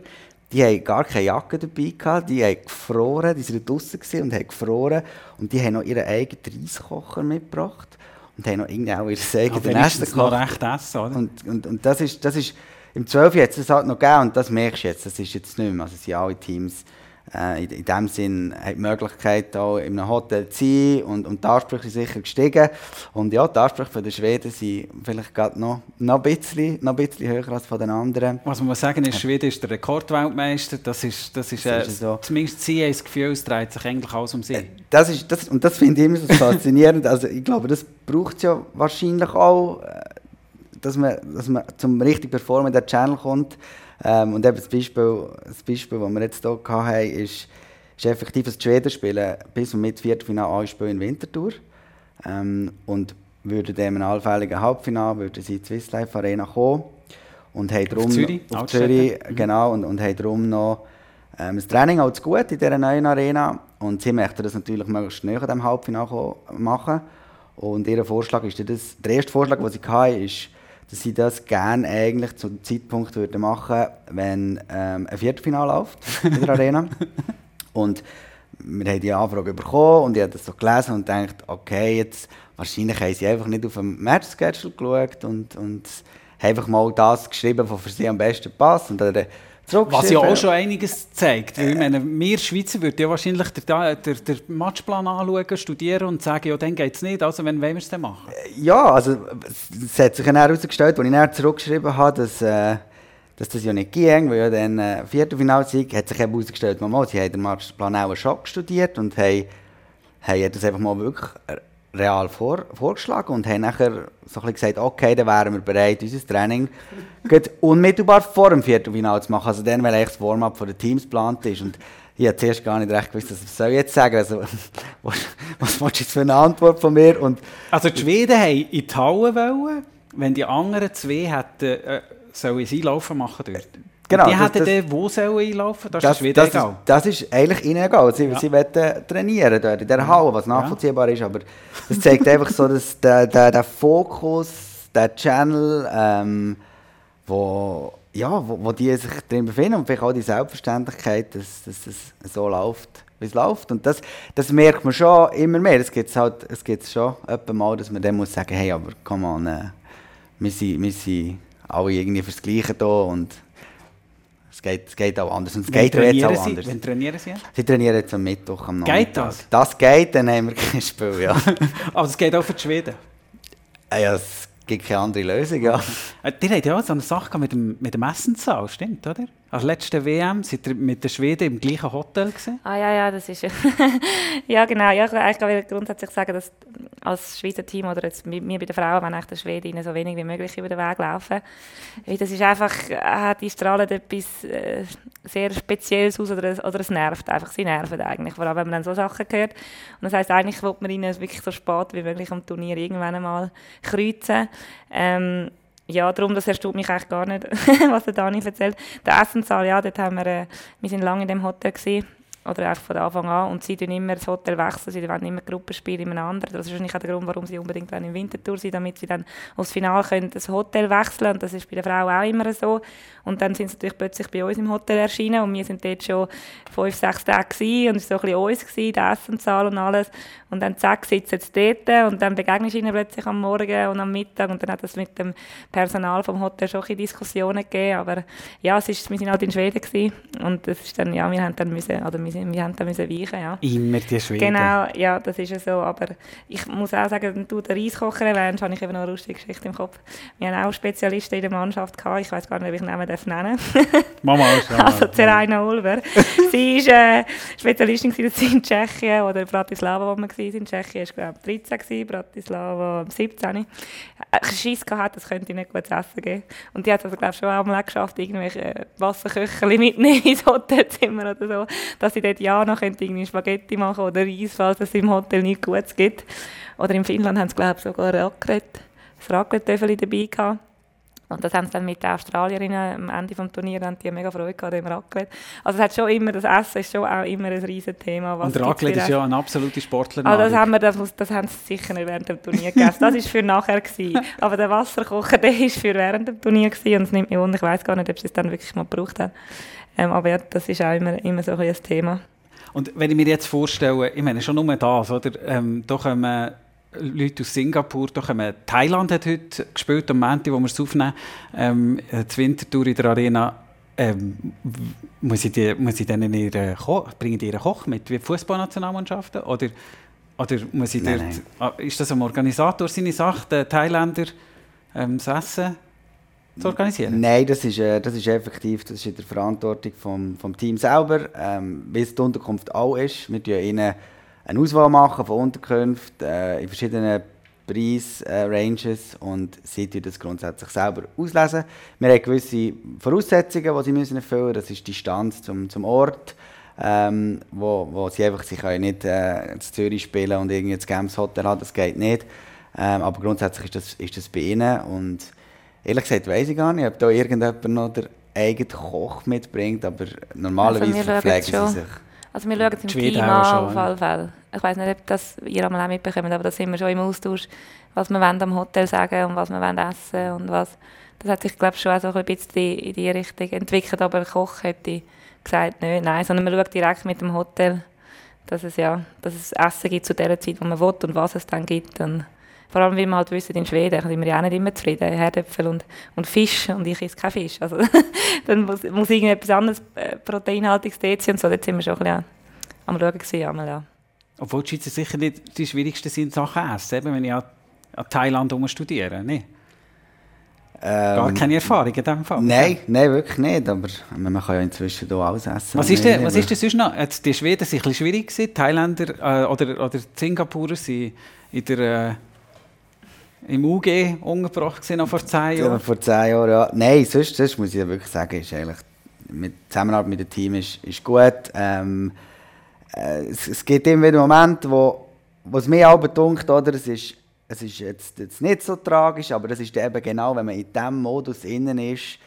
[SPEAKER 3] die haben gar keine Jacke dabei gehabt, die haben gefroren, die waren draußen und haben gefroren und die haben noch ihren eigenen Reiskocher mitgebracht und haben noch irgendwie auch ihr
[SPEAKER 2] ja,
[SPEAKER 3] eigenes
[SPEAKER 2] noch
[SPEAKER 3] gekocht.
[SPEAKER 2] recht essen, oder?
[SPEAKER 3] Und, und, und das ist, das ist im 12 jetzt es halt noch gegeben und das merkst du jetzt, das ist jetzt nicht mehr. Also sind alle Teams äh, in, in dem Sinn haben die Möglichkeit, auch in einem Hotel zu sein und, und die Ansprüche sind sicher gestiegen. Und ja, die Ansprüche von den Schweden sind vielleicht gerade noch, noch, ein bisschen, noch ein bisschen höher als von den anderen.
[SPEAKER 2] Was man muss sagen ist, Schweden ist der Rekordweltmeister. Das ist, das ist, äh,
[SPEAKER 3] Das ist so.
[SPEAKER 2] zumindest sie haben das Gefühl, es dreht sich eigentlich alles um sie.
[SPEAKER 3] Das ist, das, und das finde ich immer so faszinierend. Also ich glaube, das braucht es ja wahrscheinlich auch, äh, dass man, dass man zum richtig Performen in den Channel kommt. Ähm, und eben das Beispiel, das Beispiel, das wir jetzt hier hatten, ist, ist effektiv, die Schweden spielen bis zum mit Viertelfinale spielen in Winterthur. Ähm, und würden dann im allfälligen Halbfinale würden sie in die Swiss Life Arena kommen. Und haben darum
[SPEAKER 2] Zürich,
[SPEAKER 3] auf. Zürich, genau, und, und haben darum noch ähm, das Training auch zu gut in dieser neuen Arena. Und sie möchten das natürlich möglichst näher diesem Halbfinale machen. Und ihr Vorschlag ist, das, der erste Vorschlag, den sie hatten, ist, dass sie das gerne eigentlich zum Zeitpunkt würden machen wenn ähm, ein Viertelfinale läuft in der Arena. Und wir haben die Anfrage bekommen und ich habe das so gelesen und gedacht, okay, jetzt wahrscheinlich haben sie einfach nicht auf den Match-Schedule geschaut und, und einfach mal das geschrieben, was für sie am besten passt. Und dann
[SPEAKER 2] was ja auch schon einiges zeigt. Weil ich meine, wir Schweizer würden ja wahrscheinlich den, den, den Matchplan anschauen, studieren und sagen, ja, dann geht es nicht. Also, wenn wollen wir es denn machen?
[SPEAKER 3] Ja, also es hat sich dann herausgestellt, als ich dann zurückgeschrieben habe, dass, äh, dass das ja nicht ging, weil ja dann äh, Viertelfinalsieg hat sich eben herausgestellt, mal, sie haben den Matchplan auch schon studiert und haben, haben das einfach mal wirklich real vor, vorgeschlagen und haben nachher so gesagt, okay, dann wären wir bereit, unser Training unmittelbar vor dem Viertelfinale zu machen. Also dann, weil eigentlich das Warm-up den Teams geplant ist. Und ich habe zuerst gar nicht recht gewusst, was ich jetzt sagen. Also, was, was willst du jetzt für eine Antwort von mir? Und
[SPEAKER 2] also die Schweden wollten in die Halle, wollen, wenn die anderen zwei hätten, äh, sollen sie Laufen machen dort. Genau, die hätten dann wo sollen einlaufen? Das, das ist wieder
[SPEAKER 3] das egal. Ist, das ist eigentlich ihnen egal. Sie, ja. sie wollen trainieren dort in der Halle, was nachvollziehbar ist, aber es zeigt einfach so, dass der, der, der Fokus, der Channel, ähm, wo, ja, wo, wo die sich drin befinden und vielleicht auch die Selbstverständlichkeit, dass, dass es so läuft, wie es läuft. Und das, das merkt man schon immer mehr. Es gibt halt, es gibt schon mal, dass man dann muss sagen, hey, aber komm on, äh, wir, sind, wir sind alle irgendwie fürs Gleiche da und es geht, es geht auch anders. Und es geht jetzt auch anders.
[SPEAKER 2] Wann trainieren Sie?
[SPEAKER 3] Sie trainieren jetzt am Mittwoch am
[SPEAKER 2] Nachmittag. Geht das?
[SPEAKER 3] Das geht, dann haben wir kein Spiel, ja.
[SPEAKER 2] Aber es geht auch für die Schweden?
[SPEAKER 3] Ah ja, es gibt keine andere Lösung, ja.
[SPEAKER 2] Äh, die haben ja auch so eine Sache mit dem, mit dem Essenssaal, stimmt, oder? Als letzte WM seid ihr mit den Schweden im gleichen Hotel gewesen?
[SPEAKER 4] Ah ja, ja, das ist ja genau. Ja, ich will grundsätzlich sagen, dass als Schweizer Team oder jetzt mir bei den Frauen, wenn den Schweden so wenig wie möglich über den Weg laufen. Weil das ist einfach, äh, die strahlen etwas äh, sehr Spezielles aus oder, oder es nervt einfach. Sie nerven eigentlich, vor allem wenn man dann so Sachen hört. Und das heisst, eigentlich will man ihnen wirklich so spät wie möglich am Turnier irgendwann einmal kreuzen. Ähm, ja, darum, das erstaunt mich eigentlich gar nicht, was der Dani erzählt. Der Essenssaal, ja, dort haben wir, äh, wir sind lange in dem Hotel gewesen, oder auch von Anfang an. Und sie tun immer das Hotel wechseln, sie wollen immer Gruppenspiele in einem anderen. Das ist wahrscheinlich auch der Grund, warum sie unbedingt im Wintertour sind, damit sie dann aufs Finale können das Hotel wechseln Und das ist bei den Frauen auch immer so. Und dann sind sie natürlich plötzlich bei uns im Hotel erschienen und wir sind dort schon fünf, sechs Tage gewesen, und es war so ein bisschen uns, gewesen, die Essenzahl und alles. Und dann zack, sitzen sie dort und dann begegnest du ihnen plötzlich am Morgen und am Mittag und dann hat es mit dem Personal vom Hotel schon ein Diskussionen gegeben, aber ja, es ist, wir sind halt in Schweden gewesen und das ist dann, ja, wir haben dann müssen, oder wir, wir haben dann müssen weichen, ja.
[SPEAKER 2] Immer die Schweden.
[SPEAKER 4] Genau, ja, das ist ja so, aber ich muss auch sagen, wenn du den Reiskocher erwähnst, habe ich eben noch eine lustige Geschichte im Kopf. Wir haben auch Spezialisten in der Mannschaft gehabt, ich weiß gar nicht, ob ich Namen darf nennen
[SPEAKER 2] Mama
[SPEAKER 4] Also Zeraina Ulver. sie war äh, Spezialistin in Tschechien oder Bratislava, wo wir waren in Tschechien, war glaube 13, Bratislava 17. Äh, Schiss gehabt, das könnte ich nicht gut essen geben. Und die hat also glaube schon einmal geschafft, irgendwelche Wasserköcher mitnehmen ins Hotelzimmer oder so, dass sie dort ja noch irgendwie Spaghetti machen oder Reis, falls es im Hotel nichts Gutes gibt. Oder in Finnland haben sie glaube ich sogar Raclette, das Raclette-Töffel dabei gehabt. Und das haben sie dann mit den Australierinnen am Ende des Turniers haben die mega Freude gehabt im Raclette. Also es hat schon immer, das Essen ist schon auch immer ein riesen Thema.
[SPEAKER 2] und Raclette ist ja eine absolute Sportlerin.
[SPEAKER 4] Also das, haben wir, das, das haben sie sicher nicht während dem Turnier gegessen. Das war für nachher. Gewesen. Aber der Wasserkocher, der war für während dem Turnier. Gewesen. Und es nimmt mich wunder, ich weiß gar nicht, ob sie es dann wirklich mal gebraucht haben. Ähm, aber ja, das ist auch immer, immer so ein Thema.
[SPEAKER 2] Und wenn ich mir jetzt vorstelle, ich meine schon nur das, oder? Ähm, da kommen Leute aus Singapur, da kommen, Thailand hat heute gespielt, am Montag, wo wir es aufnehmen, ähm, die Wintertour in der Arena. Ähm, muss ich, die, muss ich denen ihre Ko bringen die ihren Koch mit, wie Fußballnationalmannschaften? Oder, oder muss ich nein, dort, nein. Ah, ist das am Organisator seine Sache, den Thailänder ähm, das Essen zu organisieren?
[SPEAKER 3] Nein, das ist, äh, das ist effektiv, das ist in der Verantwortung vom, vom Team selber, ähm, wie es die Unterkunft auch ist. Wir ihnen eine Auswahl machen von Unterkünften äh, in verschiedenen Preisranges und sie tun das grundsätzlich selber auslesen. Wir haben gewisse Voraussetzungen, die sie müssen erfüllen müssen. Das ist die Distanz zum, zum Ort, ähm, wo, wo sie einfach sie können nicht äh, in Zürich spielen und irgendwie das Games Hotel haben, das geht nicht. Ähm, aber grundsätzlich ist das, ist das bei ihnen und ehrlich gesagt weiß ich gar nicht, ob da irgendjemand noch der eigene Koch mitbringt, aber normalerweise also verpflegen sie sich.
[SPEAKER 4] Also wir schauen es im Team an, auf alle Fälle. Ich weiß nicht, ob das ihr einmal auch mitbekommt, aber da sind wir schon im Austausch, was wir wollen am Hotel sagen und was wir wollen essen und was. Das hat sich, glaube ich, schon auch so ein bisschen in die Richtung entwickelt, aber der Koch hätte gesagt, nein, nein, sondern man schaut direkt mit dem Hotel, dass es, ja, dass es Essen gibt zu der Zeit, wo man will und was es dann gibt. Und Vor allem, weil wir halt wissen, in Schweden sind wir ja auch nicht immer zufrieden. Herdöpfel und, und Fisch und ich esse keinen Fisch. Also, dann muss, muss irgendetwas anderes äh, proteinhaltiges dort sein und so. Dort sind wir schon ein bisschen am Schauen gewesen, einmal, ja.
[SPEAKER 2] Obwohl die Schweizer sicher nicht die schwierigsten sind in Sachen Essen, eben, wenn ich an, an Thailand studiere. Nee. Gar
[SPEAKER 3] Ähm,
[SPEAKER 2] keine Erfahrung in diesem Fall.
[SPEAKER 3] Nein, nein, wirklich nicht. Aber man kann ja inzwischen hier alles essen.
[SPEAKER 2] Was ist, denn, was ist denn sonst noch? Jetzt, die Schweden sind ein bisschen schwierig gewesen, die Thailänder äh, oder, oder die Singapurer sind in der, äh, im UG untergebracht gewesen, noch vor zehn
[SPEAKER 3] Ja,
[SPEAKER 2] Jahren.
[SPEAKER 3] vor zehn Jahren, ja. Nein, sonst, sonst muss ich ja wirklich sagen, ist eigentlich, mit die Zusammenarbeit mit dem Team ist, ist gut. Ähm, äh, es, es gibt immer wieder Momente, wo, wo es mir auch betont, oder? Es ist, es ist jetzt, jetzt nicht so tragisch, aber es ist eben genau, wenn man in diesem Modus innen ist,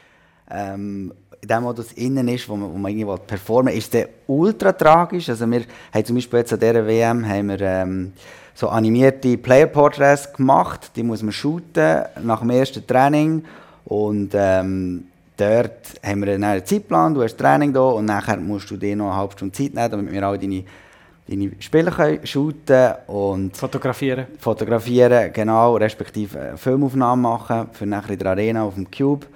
[SPEAKER 3] ähm, in dem Modus innen ist, wo man, wo man irgendwie performen will, ist es ultra tragisch. Also wir haben zum Beispiel jetzt an dieser WM haben wir, ähm, so animierte Player Portraits gemacht. Die muss man shooten nach dem ersten Training. Und ähm, dort haben wir einen Zeitplan. Du hast Training da und nachher musst du dir noch eine halbe Stunde Zeit nehmen, damit wir all deine, deine Spiele können shooten und
[SPEAKER 2] Fotografieren.
[SPEAKER 3] fotografieren, genau, respektive eine Filmaufnahmen machen für nachher in der Arena auf dem Cube.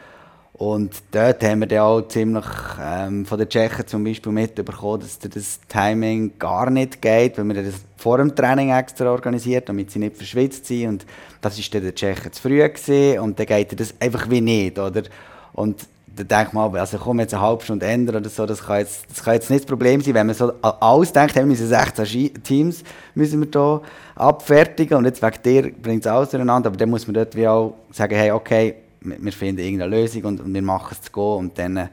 [SPEAKER 3] Und dort haben wir dann auch ziemlich ähm, von den Tschechen zum Beispiel mitbekommen, dass das Timing gar nicht geht, weil wir das vor dem Training extra organisiert, damit sie nicht verschwitzt sind. Und das war dann den Tschechen zu früh gewesen, und dann geht das einfach wie nicht, oder? Und dann denkt man, also komm jetzt eine halbe Stunde ändern oder so, das kann jetzt, das kann jetzt nicht das Problem sein, wenn man so alles denkt, haben wir 16 Ski- Teams müssen wir hier abfertigen und jetzt wegen dir bringt es alles durcheinander, aber dann muss man dort wie auch sagen, hey, okay, wir finden irgendeine Lösung und, und wir machen es zu gehen und dann äh,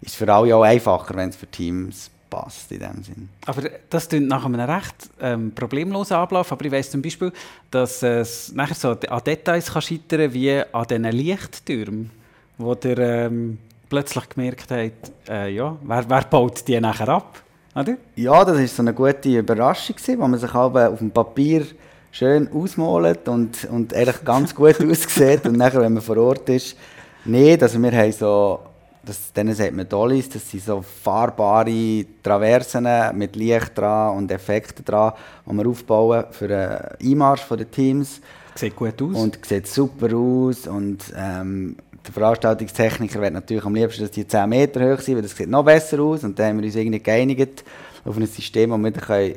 [SPEAKER 3] ist es für alle auch einfacher, wenn es für Teams passt in dem Sinn.
[SPEAKER 2] Aber das klingt nach einem recht ähm, problemlosen Ablauf. Aber ich weiss zum Beispiel, dass es nachher so an Details kann scheitern wie an diesen Lichttürmen, wo der ähm, plötzlich gemerkt hat, äh, ja, wer, wer baut die nachher ab? Oder?
[SPEAKER 3] Ja, das war so eine gute Überraschung, wo man sich auf dem Papier schön ausmalt und, und eigentlich ganz gut aussieht. Und nachher, wenn man vor Ort ist, nicht. Also wir haben so, das, denen sagt man Dollies, das sind so fahrbare Traversen mit Licht dran und Effekten dran, die wir aufbauen für den Einmarsch der Teams.
[SPEAKER 2] Sieht gut aus.
[SPEAKER 3] Und sieht super aus. Und ähm, der Veranstaltungstechniker will natürlich am liebsten, dass die 10 Meter hoch sind, weil das sieht noch besser aus. Und dann haben wir uns irgendwie geeinigt auf ein System, das wir dann können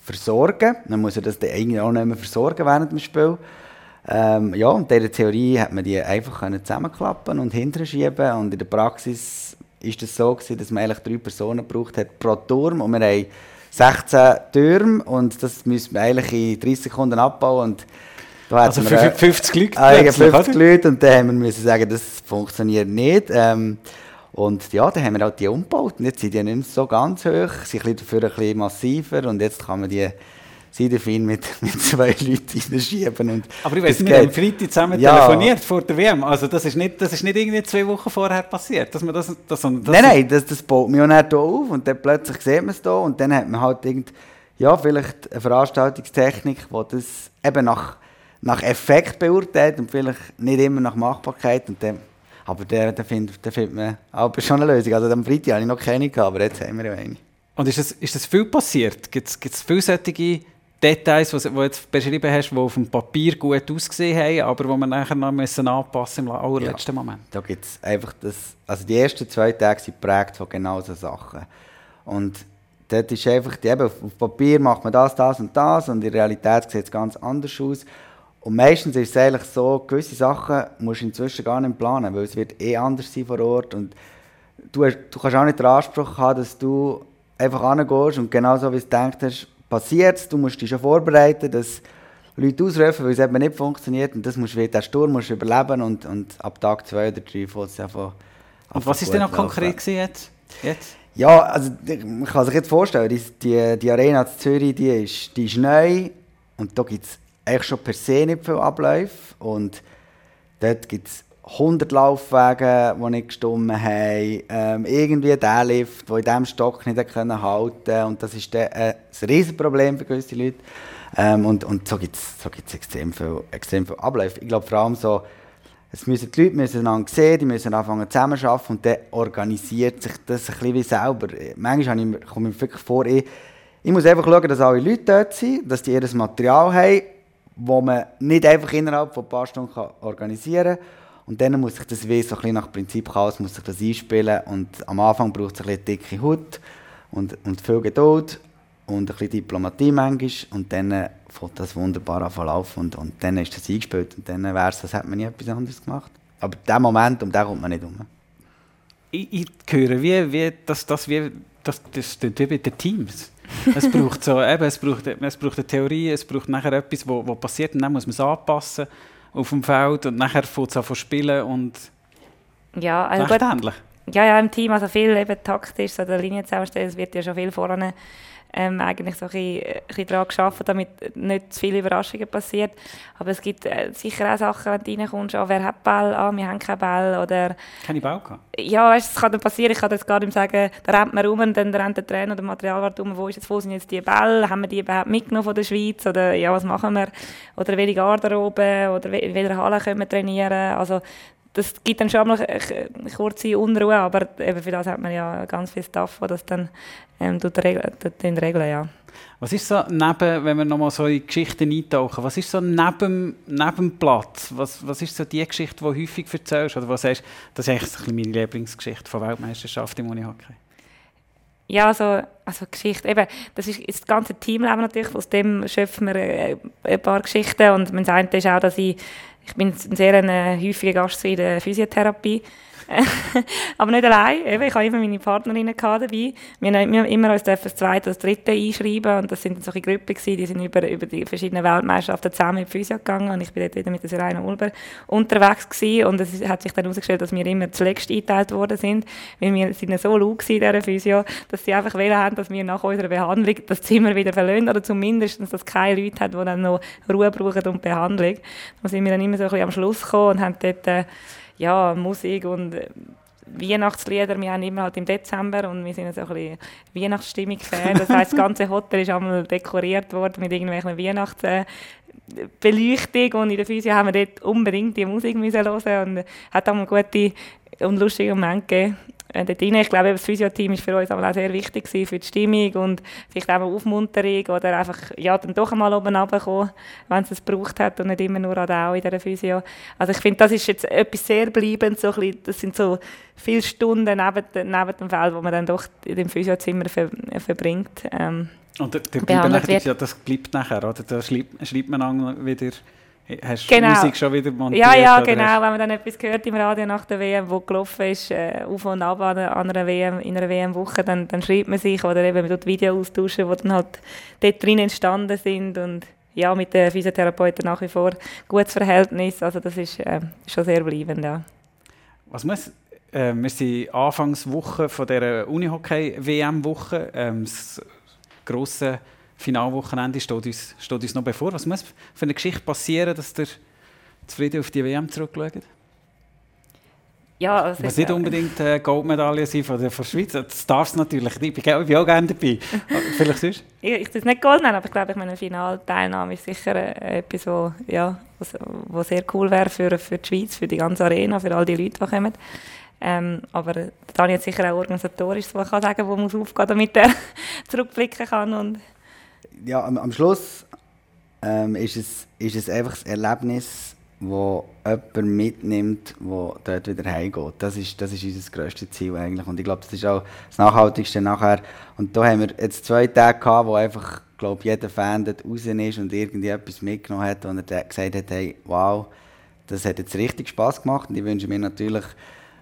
[SPEAKER 3] versorgen. Dann muss er das dann irgendwie auch nicht mehr versorgen während dem Spiel. Ähm, ja, und in der Theorie hat man die einfach können zusammenklappen und hinterher schieben. Und in der Praxis ist es so gewesen, dass man eigentlich drei Personen gebraucht hat pro Turm. Und wir haben 16 Türme und das müssen wir eigentlich in 30 Sekunden abbauen. Und da
[SPEAKER 2] also für
[SPEAKER 3] äh,
[SPEAKER 2] 50 Leute
[SPEAKER 3] Ah, ja,
[SPEAKER 2] plötzlich,
[SPEAKER 3] 50
[SPEAKER 2] oder?
[SPEAKER 3] Leute und dann haben wir müssen sagen, das funktioniert nicht. Ähm, und ja, dann haben wir auch die umgebaut und jetzt sind die nicht mehr so ganz hoch, sind dafür ein bisschen massiver und jetzt kann man die Siderfin mit, mit zwei Leuten reinschieben. Und
[SPEAKER 2] Aber ich
[SPEAKER 3] das
[SPEAKER 2] wir haben. Freitag zusammen
[SPEAKER 3] Ja.
[SPEAKER 2] telefoniert vor der WM. Also das ist nicht, das ist nicht irgendwie zwei Wochen vorher passiert, dass man das, das, das
[SPEAKER 3] nein, nein, das, das baut man ja nicht hier auf und dann plötzlich sieht man es hier und dann hat man halt irgend, ja, vielleicht eine Veranstaltungstechnik, die das eben nach, nach Effekt beurteilt und vielleicht nicht immer nach Machbarkeit und dann, aber da da findet man aber schon eine Lösung. Also am Freitag hatte ich noch keine, gehabt, aber jetzt haben wir ja eine.
[SPEAKER 2] Und ist das, ist das viel passiert? Gibt es viele solche Details, die du jetzt beschrieben hast, die auf dem Papier gut ausgesehen haben, aber die wir nachher noch müssen anpassen im allerletzten Moment?
[SPEAKER 3] Da gibt es einfach das, also die ersten zwei Tage sind geprägt von genau so Sachen. Und dort ist einfach, die, eben, auf auf Papier macht man das, das und das und in der Realität sieht es ganz anders aus. Und meistens ist es eigentlich so, gewisse Sachen musst du inzwischen gar nicht planen, weil es wird eh anders sein vor Ort und du, hast, du kannst auch nicht den Anspruch haben, dass du einfach angehst und genau so wie du gedacht hast, passiert es, du musst dich schon vorbereiten, dass Leute ausrufen, weil es eben nicht funktioniert und das musst du, den Sturm musst du überleben und, und ab Tag zwei oder drei fängt es einfach
[SPEAKER 2] Und was ist denn noch konkret jetzt? jetzt?
[SPEAKER 3] ja, also man kann sich jetzt vorstellen, die, die, die Arena in Zürich, die ist, die ist neu und da gibt es eigentlich schon per se nicht viele Abläufe und dort gibt es 100 Laufwege, die nicht gestimmt haben, ähm, irgendwie der Lift, der in diesem Stock nicht halten und das ist dann, äh, ein Riesenproblem für gewisse Leute. Ähm, und, und so gibt es so gibt's extrem viele extrem viel Abläufe. Ich glaube vor allem so, es müssen die Leute müssen einander sehen, die müssen anfangen zusammenzuarbeiten und dann organisiert sich das ein bisschen wie selber. Manchmal komme ich mir wirklich vor, ich, ich muss einfach schauen, dass alle Leute dort sind, dass die ihr Material haben, wo man nicht einfach innerhalb von ein paar Stunden kann organisieren kann. Und dann muss sich das wie so ein bisschen nach Prinzip Chaos muss sich das einspielen und am Anfang braucht es ein bisschen dicke Haut und, und viel Geduld und ein bisschen Diplomatie manchmal und dann äh, fängt das wunderbar an laufen und, und dann ist das eingespielt und dann wäre es, als hätte man nie etwas anderes gemacht. Aber der Moment, um den kommt man nicht um.
[SPEAKER 2] Ich, ich höre, wie, wie, das, das, wie, das, das klingt wie bei den Teams. Es braucht so, eben, es braucht, es braucht eine Theorie, es braucht nachher etwas, wo, wo passiert und dann muss man es anpassen auf dem Feld und nachher fängt es an zu spielen und
[SPEAKER 4] Ja, also gut, ja, ja, im Team, also viel eben taktisch, so der Linie zusammenstellen, es wird ja schon viel voran ähm, eigentlich so ein bisschen, ein bisschen daran geschaffen, damit nicht zu viele Überraschungen passiert. Aber es gibt äh, sicher auch Sachen, wenn du reinkommst, oh, wer hat Ball, ah, wir haben keinen Ball. oder
[SPEAKER 2] Keine gehabt.
[SPEAKER 4] ja, weißt, es kann dann passieren, ich kann jetzt gar nicht sagen, da rennt man rum und dann rennt der Trainer oder der Materialwart um, wo, ist jetzt, wo sind jetzt die Bälle, haben wir die überhaupt mitgenommen von der Schweiz? oder ja, was machen wir, oder welche Garderobe? oder in welcher Halle können wir trainieren, also das gibt dann schon mal eine kurze Unruhe, aber eben für das hat man ja ganz viel Staff, der das dann ähm, tut regeln, tut regeln, ja.
[SPEAKER 2] Was ist so neben, wenn wir nochmal so in Geschichten eintauchen, was ist so neben, neben dem Platz? Was, was ist so die Geschichte, die du häufig erzählst? Oder was sagst, das ist eigentlich so ein meine Lieblingsgeschichte von Weltmeisterschaft im Unihockey.
[SPEAKER 4] Ja, also, also Geschichte, eben, das ist, ist das ganze Teamleben natürlich, aus dem schöpfen wir äh, ein paar Geschichten und das eine ist auch, dass ich, ich bin sehr ein, häufiger Gast in der Physiotherapie, aber nicht allein, eben, ich habe immer meine Partnerinnen dabei, wir haben immer uns das zweite oder dritte einschreiben und das sind solche Gruppen gewesen, die sind über, über die verschiedenen Weltmeisterschaften zusammen in die Physio gegangen und ich bin dort wieder mit der Serena Ulber unterwegs gewesen. Und es hat sich dann herausgestellt, dass wir immer zuletzt eingeteilt worden sind, weil wir sind so laut in dieser Physio, dass sie einfach wollen haben, dass wir nach unserer Behandlung das Zimmer wieder verlassen oder zumindest, dass es keine Leute hat, die dann noch Ruhe brauchen und Behandlung. Da sind wir dann immer so ein bisschen am Schluss gekommen und haben dort äh, ja, Musik und äh, Weihnachtslieder, wir haben immer halt im Dezember und wir sind so ein bisschen Weihnachtsstimmung-Fan. Das heisst, das ganze Hotel ist einmal dekoriert worden mit irgendwelchen Weihnachtsbeleuchtung und in der Physio haben wir dort unbedingt die Musik hören und hat auch gute und lustige Momente gegeben. Äh, dort rein. Ich glaube, das Physio-Team war für uns auch sehr wichtig gewesen, für die Stimmung und vielleicht auch eine Aufmunterung oder einfach ja, dann doch einmal oben runterkommen, wenn es es gebraucht hat und nicht immer nur an der Au in dieser Physio. Also ich finde, das ist jetzt etwas sehr bleibend, so ein bisschen, das sind so viele Stunden neben, neben dem Feld, wo man dann doch in dem Physiozimmer ver, verbringt. Ähm,
[SPEAKER 2] Und der, der bleibt ja, das bleibt nachher, oder? Da schreibt, schreibt man dann wieder, hast du
[SPEAKER 4] Genau.
[SPEAKER 2] die Musik schon wieder montiert?
[SPEAKER 4] Ja, ja, genau.
[SPEAKER 2] hast-
[SPEAKER 4] Wenn man dann etwas gehört im Radio nach der WM, wo gelaufen ist, äh, auf und ab an einer, WM, in einer WM-Woche, dann, dann schreibt man sich oder eben man Videos austauschen, die dann halt dort drin entstanden sind und ja, mit den Physiotherapeuten nach wie vor gutes Verhältnis. Also das ist äh, schon sehr bleibend, ja.
[SPEAKER 2] Was muss, äh, wir sind Anfangswoche von dieser Unihockey-WM-Woche. Ähm, das grosse Finalwochenende steht uns, steht uns noch bevor. Was muss für eine Geschichte passieren, dass ihr zufrieden auf die WM zurückschaut?
[SPEAKER 4] Ja, also
[SPEAKER 2] Was nicht unbedingt äh, Goldmedaille sind von der, von der Schweiz. Das darf es natürlich nicht. Ich bin, ich auch gerne dabei. Vielleicht sonst?
[SPEAKER 4] Ich, ich das nicht Gold nennen, aber ich glaube, ich meine, eine Finalteilnahme ist sicher äh, etwas, wo, ja, was, wo sehr cool wäre für, für die Schweiz, für die ganze Arena, für all die Leute, die kommen. Ähm, aber Dani hat sicher auch organisatorisch, was kann sagen, wo muss aufgehen, damit er zurückblicken kann. Und
[SPEAKER 3] ja, am, am Schluss ähm, ist, es, ist es einfach das Erlebnis, wo jemand mitnimmt, der dort wieder heimgeht. Das ist, das ist unser grösstes Ziel eigentlich. Und ich glaube, das ist auch das Nachhaltigste nachher. Und da haben wir jetzt zwei Tage gehabt, wo einfach, glaube jeder Fan dort raus ist und irgendwie etwas mitgenommen hat und er gesagt hat, hey, wow, das hat jetzt richtig Spass gemacht. Und ich wünsche mir natürlich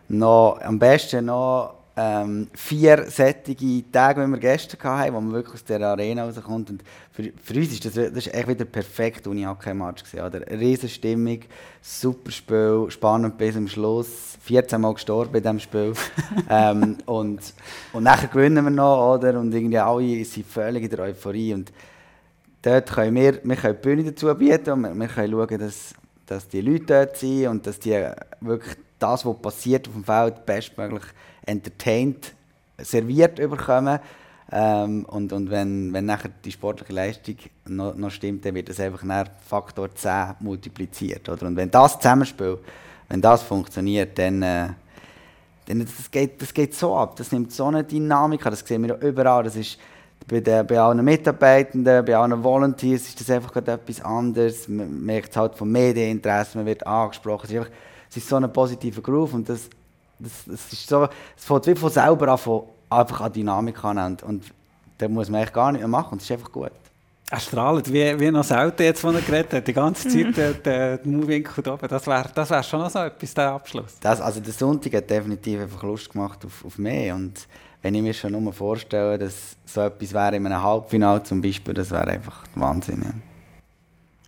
[SPEAKER 3] noch, am besten noch ähm, vier sättige Tage, wie wir gestern hatten, wo man wirklich aus der Arena rauskommt. Und für, für uns ist das, das ist echt wieder perfekt Uni-Hockey-Match riesen Stimmung, super Spiel, spannend bis zum Schluss. 14 Mal gestorben in diesem Spiel. ähm, und, und nachher gewinnen wir noch, oder? Und irgendwie alle sind völlig in der Euphorie. Und dort können wir, wir können die Bühne dazu bieten und wir, wir können schauen, dass, dass die Leute dort sind und dass die wirklich das, was passiert auf dem Feld, bestmöglich entertained serviert bekommen. Ähm, und und wenn, wenn nachher die sportliche Leistung noch, noch stimmt, dann wird das einfach nach Faktor 10 multipliziert. Oder? Und wenn das Zusammenspiel, wenn das funktioniert, dann, äh, dann das geht, das geht so ab. Das nimmt so eine Dynamik an, das sehen wir überall. Das ist, bei, den, bei allen Mitarbeitenden, bei allen Volunteers ist das einfach etwas anderes. Man merkt es halt vom Medieninteresse, man wird angesprochen. Es ist, einfach, es ist so ein positiver Groove und das, das, das ist so, es fängt wie von selber an, von, einfach an Dynamik an und, und da muss man eigentlich gar nicht mehr machen und es ist einfach gut.
[SPEAKER 2] Er strahlt wie, wie noch selten jetzt, von er geredet hat. Die ganze Zeit der, der, der Mauwinkel da oben. Das wäre das wär schon noch so etwas, der Abschluss.
[SPEAKER 3] Das, also der Sonntag hat definitiv einfach Lust gemacht auf, auf mehr und wenn ich mir schon nur vorstelle, dass so etwas wäre in einem Halbfinale zum Beispiel, das wäre einfach Wahnsinn.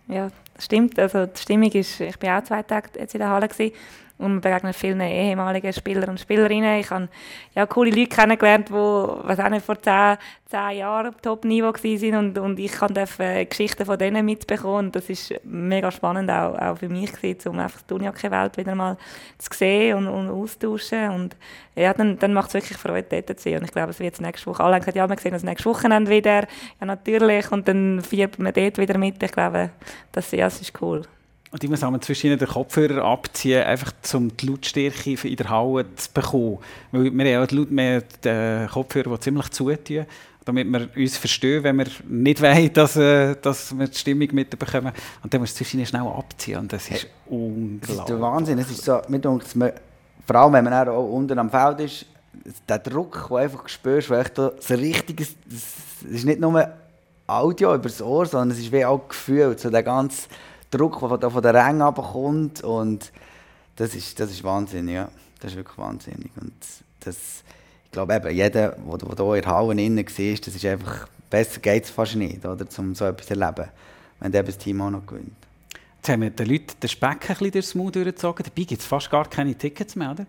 [SPEAKER 4] Ja. ja, das stimmt. Also die Stimmung ist, ich bin auch zwei Tage jetzt in der Halle gewesen und man begegnet vielen ehemaligen Spieler und Spielerinnen. Ich habe ja, coole Leute kennengelernt, die was auch nicht vor zehn, zehn Jahren auf Top-Niveau waren und, und ich äh, Geschichten von denen mitbekommen. Das ist mega spannend auch, auch für mich, gewesen, um einfach die Unihockey-Welt wieder mal zu sehen und, und austauschen. Und ja, dann, dann macht es wirklich Freude, dort zu sein. Und ich glaube, es wird nächste Woche, alle haben gesagt, ja, wir sehen uns nächste Wochenende wieder. Ja, natürlich. Und dann feiert man dort wieder mit. Ich glaube, das, ja, das ist cool.
[SPEAKER 2] Und ich muss zwischen den Kopfhörer abziehen, einfach um die Lautstärke in der Halle zu bekommen. Weil wir haben ja die den Kopfhörer, die ziemlich zutun, damit wir uns verstehen, wenn wir nicht wollen, dass, äh, dass wir die Stimmung mitbekommen. Und dann muss du zwischen schnell abziehen und das ist hey, unglaublich. Das ist
[SPEAKER 3] der Wahnsinn. Es ist so, mir man, vor allem, wenn man auch unten am Feld ist, der Druck, den du einfach spürst, wo echt so richtiges, das ist nicht nur Audio über das Ohr, sondern es ist wie auch Gefühl, so der ganze Druck, der von, von der Ränge abkommt. Und das ist, das ist wahnsinnig, ja. Das ist wirklich wahnsinnig. Und das, ich glaube eben, jeder, der hier in der Halle innen war, das ist einfach, besser geht es fast nicht, oder, um so etwas zu erleben, wenn das Team auch noch gewinnt.
[SPEAKER 2] Jetzt haben wir den Leuten den Speck ein bisschen durchs Maul durchgezogen. Dabei gibt es fast gar keine Tickets mehr, oder?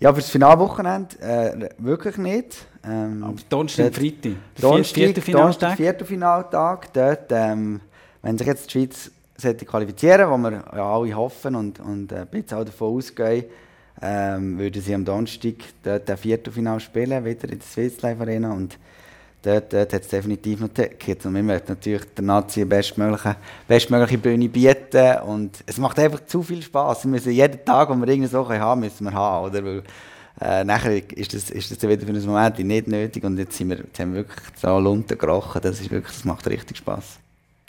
[SPEAKER 3] Ja, für das Finalwochenende äh, wirklich nicht. Ähm,
[SPEAKER 2] Aber Donnerstag und Freitag.
[SPEAKER 3] Donnerstag, vierter Finaltag. Vierter Finaltag. Dort ähm, wenn sich jetzt die Schweiz sollte qualifizieren wo wir ja alle hoffen und, und ein bisschen auch davon ausgehen, ähm, würden sie am Donnerstag dort ein Viertelfinale spielen, wieder in der Swiss Life Arena. Und dort, dort hat es definitiv noch Tickets. Und wir möchten natürlich der Nazi die bestmögliche, bestmögliche Bühne bieten. Und es macht einfach zu viel Spass. Wir müssen jeden Tag, wo wir irgendeine Sache haben, müssen wir haben. Oder? Weil, äh, nachher ist das, ist das wieder für einen Moment nicht nötig. Und jetzt, sind wir, jetzt haben wir wirklich so Lunten gerochen. Das, ist wirklich, das macht richtig Spass.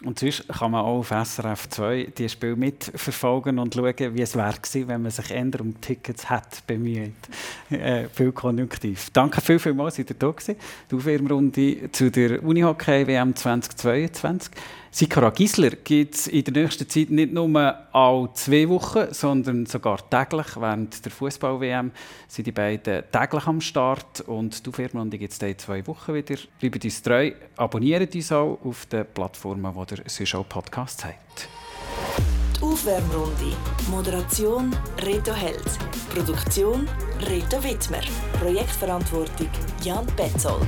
[SPEAKER 2] Und sonst kann man auch auf SRF 2 die Spiel mitverfolgen und schauen, wie es wäre wenn man sich eher um Tickets hat bemüht. Äh, viel konjunktiv. Danke viel, vielmals, dass ihr da gewesen. Die Aufwärmrunde zu der Unihockey WM 2022. Sikora Gisler gibt es in der nächsten Zeit nicht nur alle zwei Wochen, sondern sogar täglich. Während der Fußball-WM sind die beiden täglich am Start und die Aufwärmrunde gibt es in zwei Wochen wieder. Bleibt uns treu, abonniert uns auch auf den Plattformen, wo der Süschau Podcast habt.
[SPEAKER 1] Die Aufwärmrunde. Moderation Reto Held. Produktion Reto Wittmer. Projektverantwortung Jan Betzold.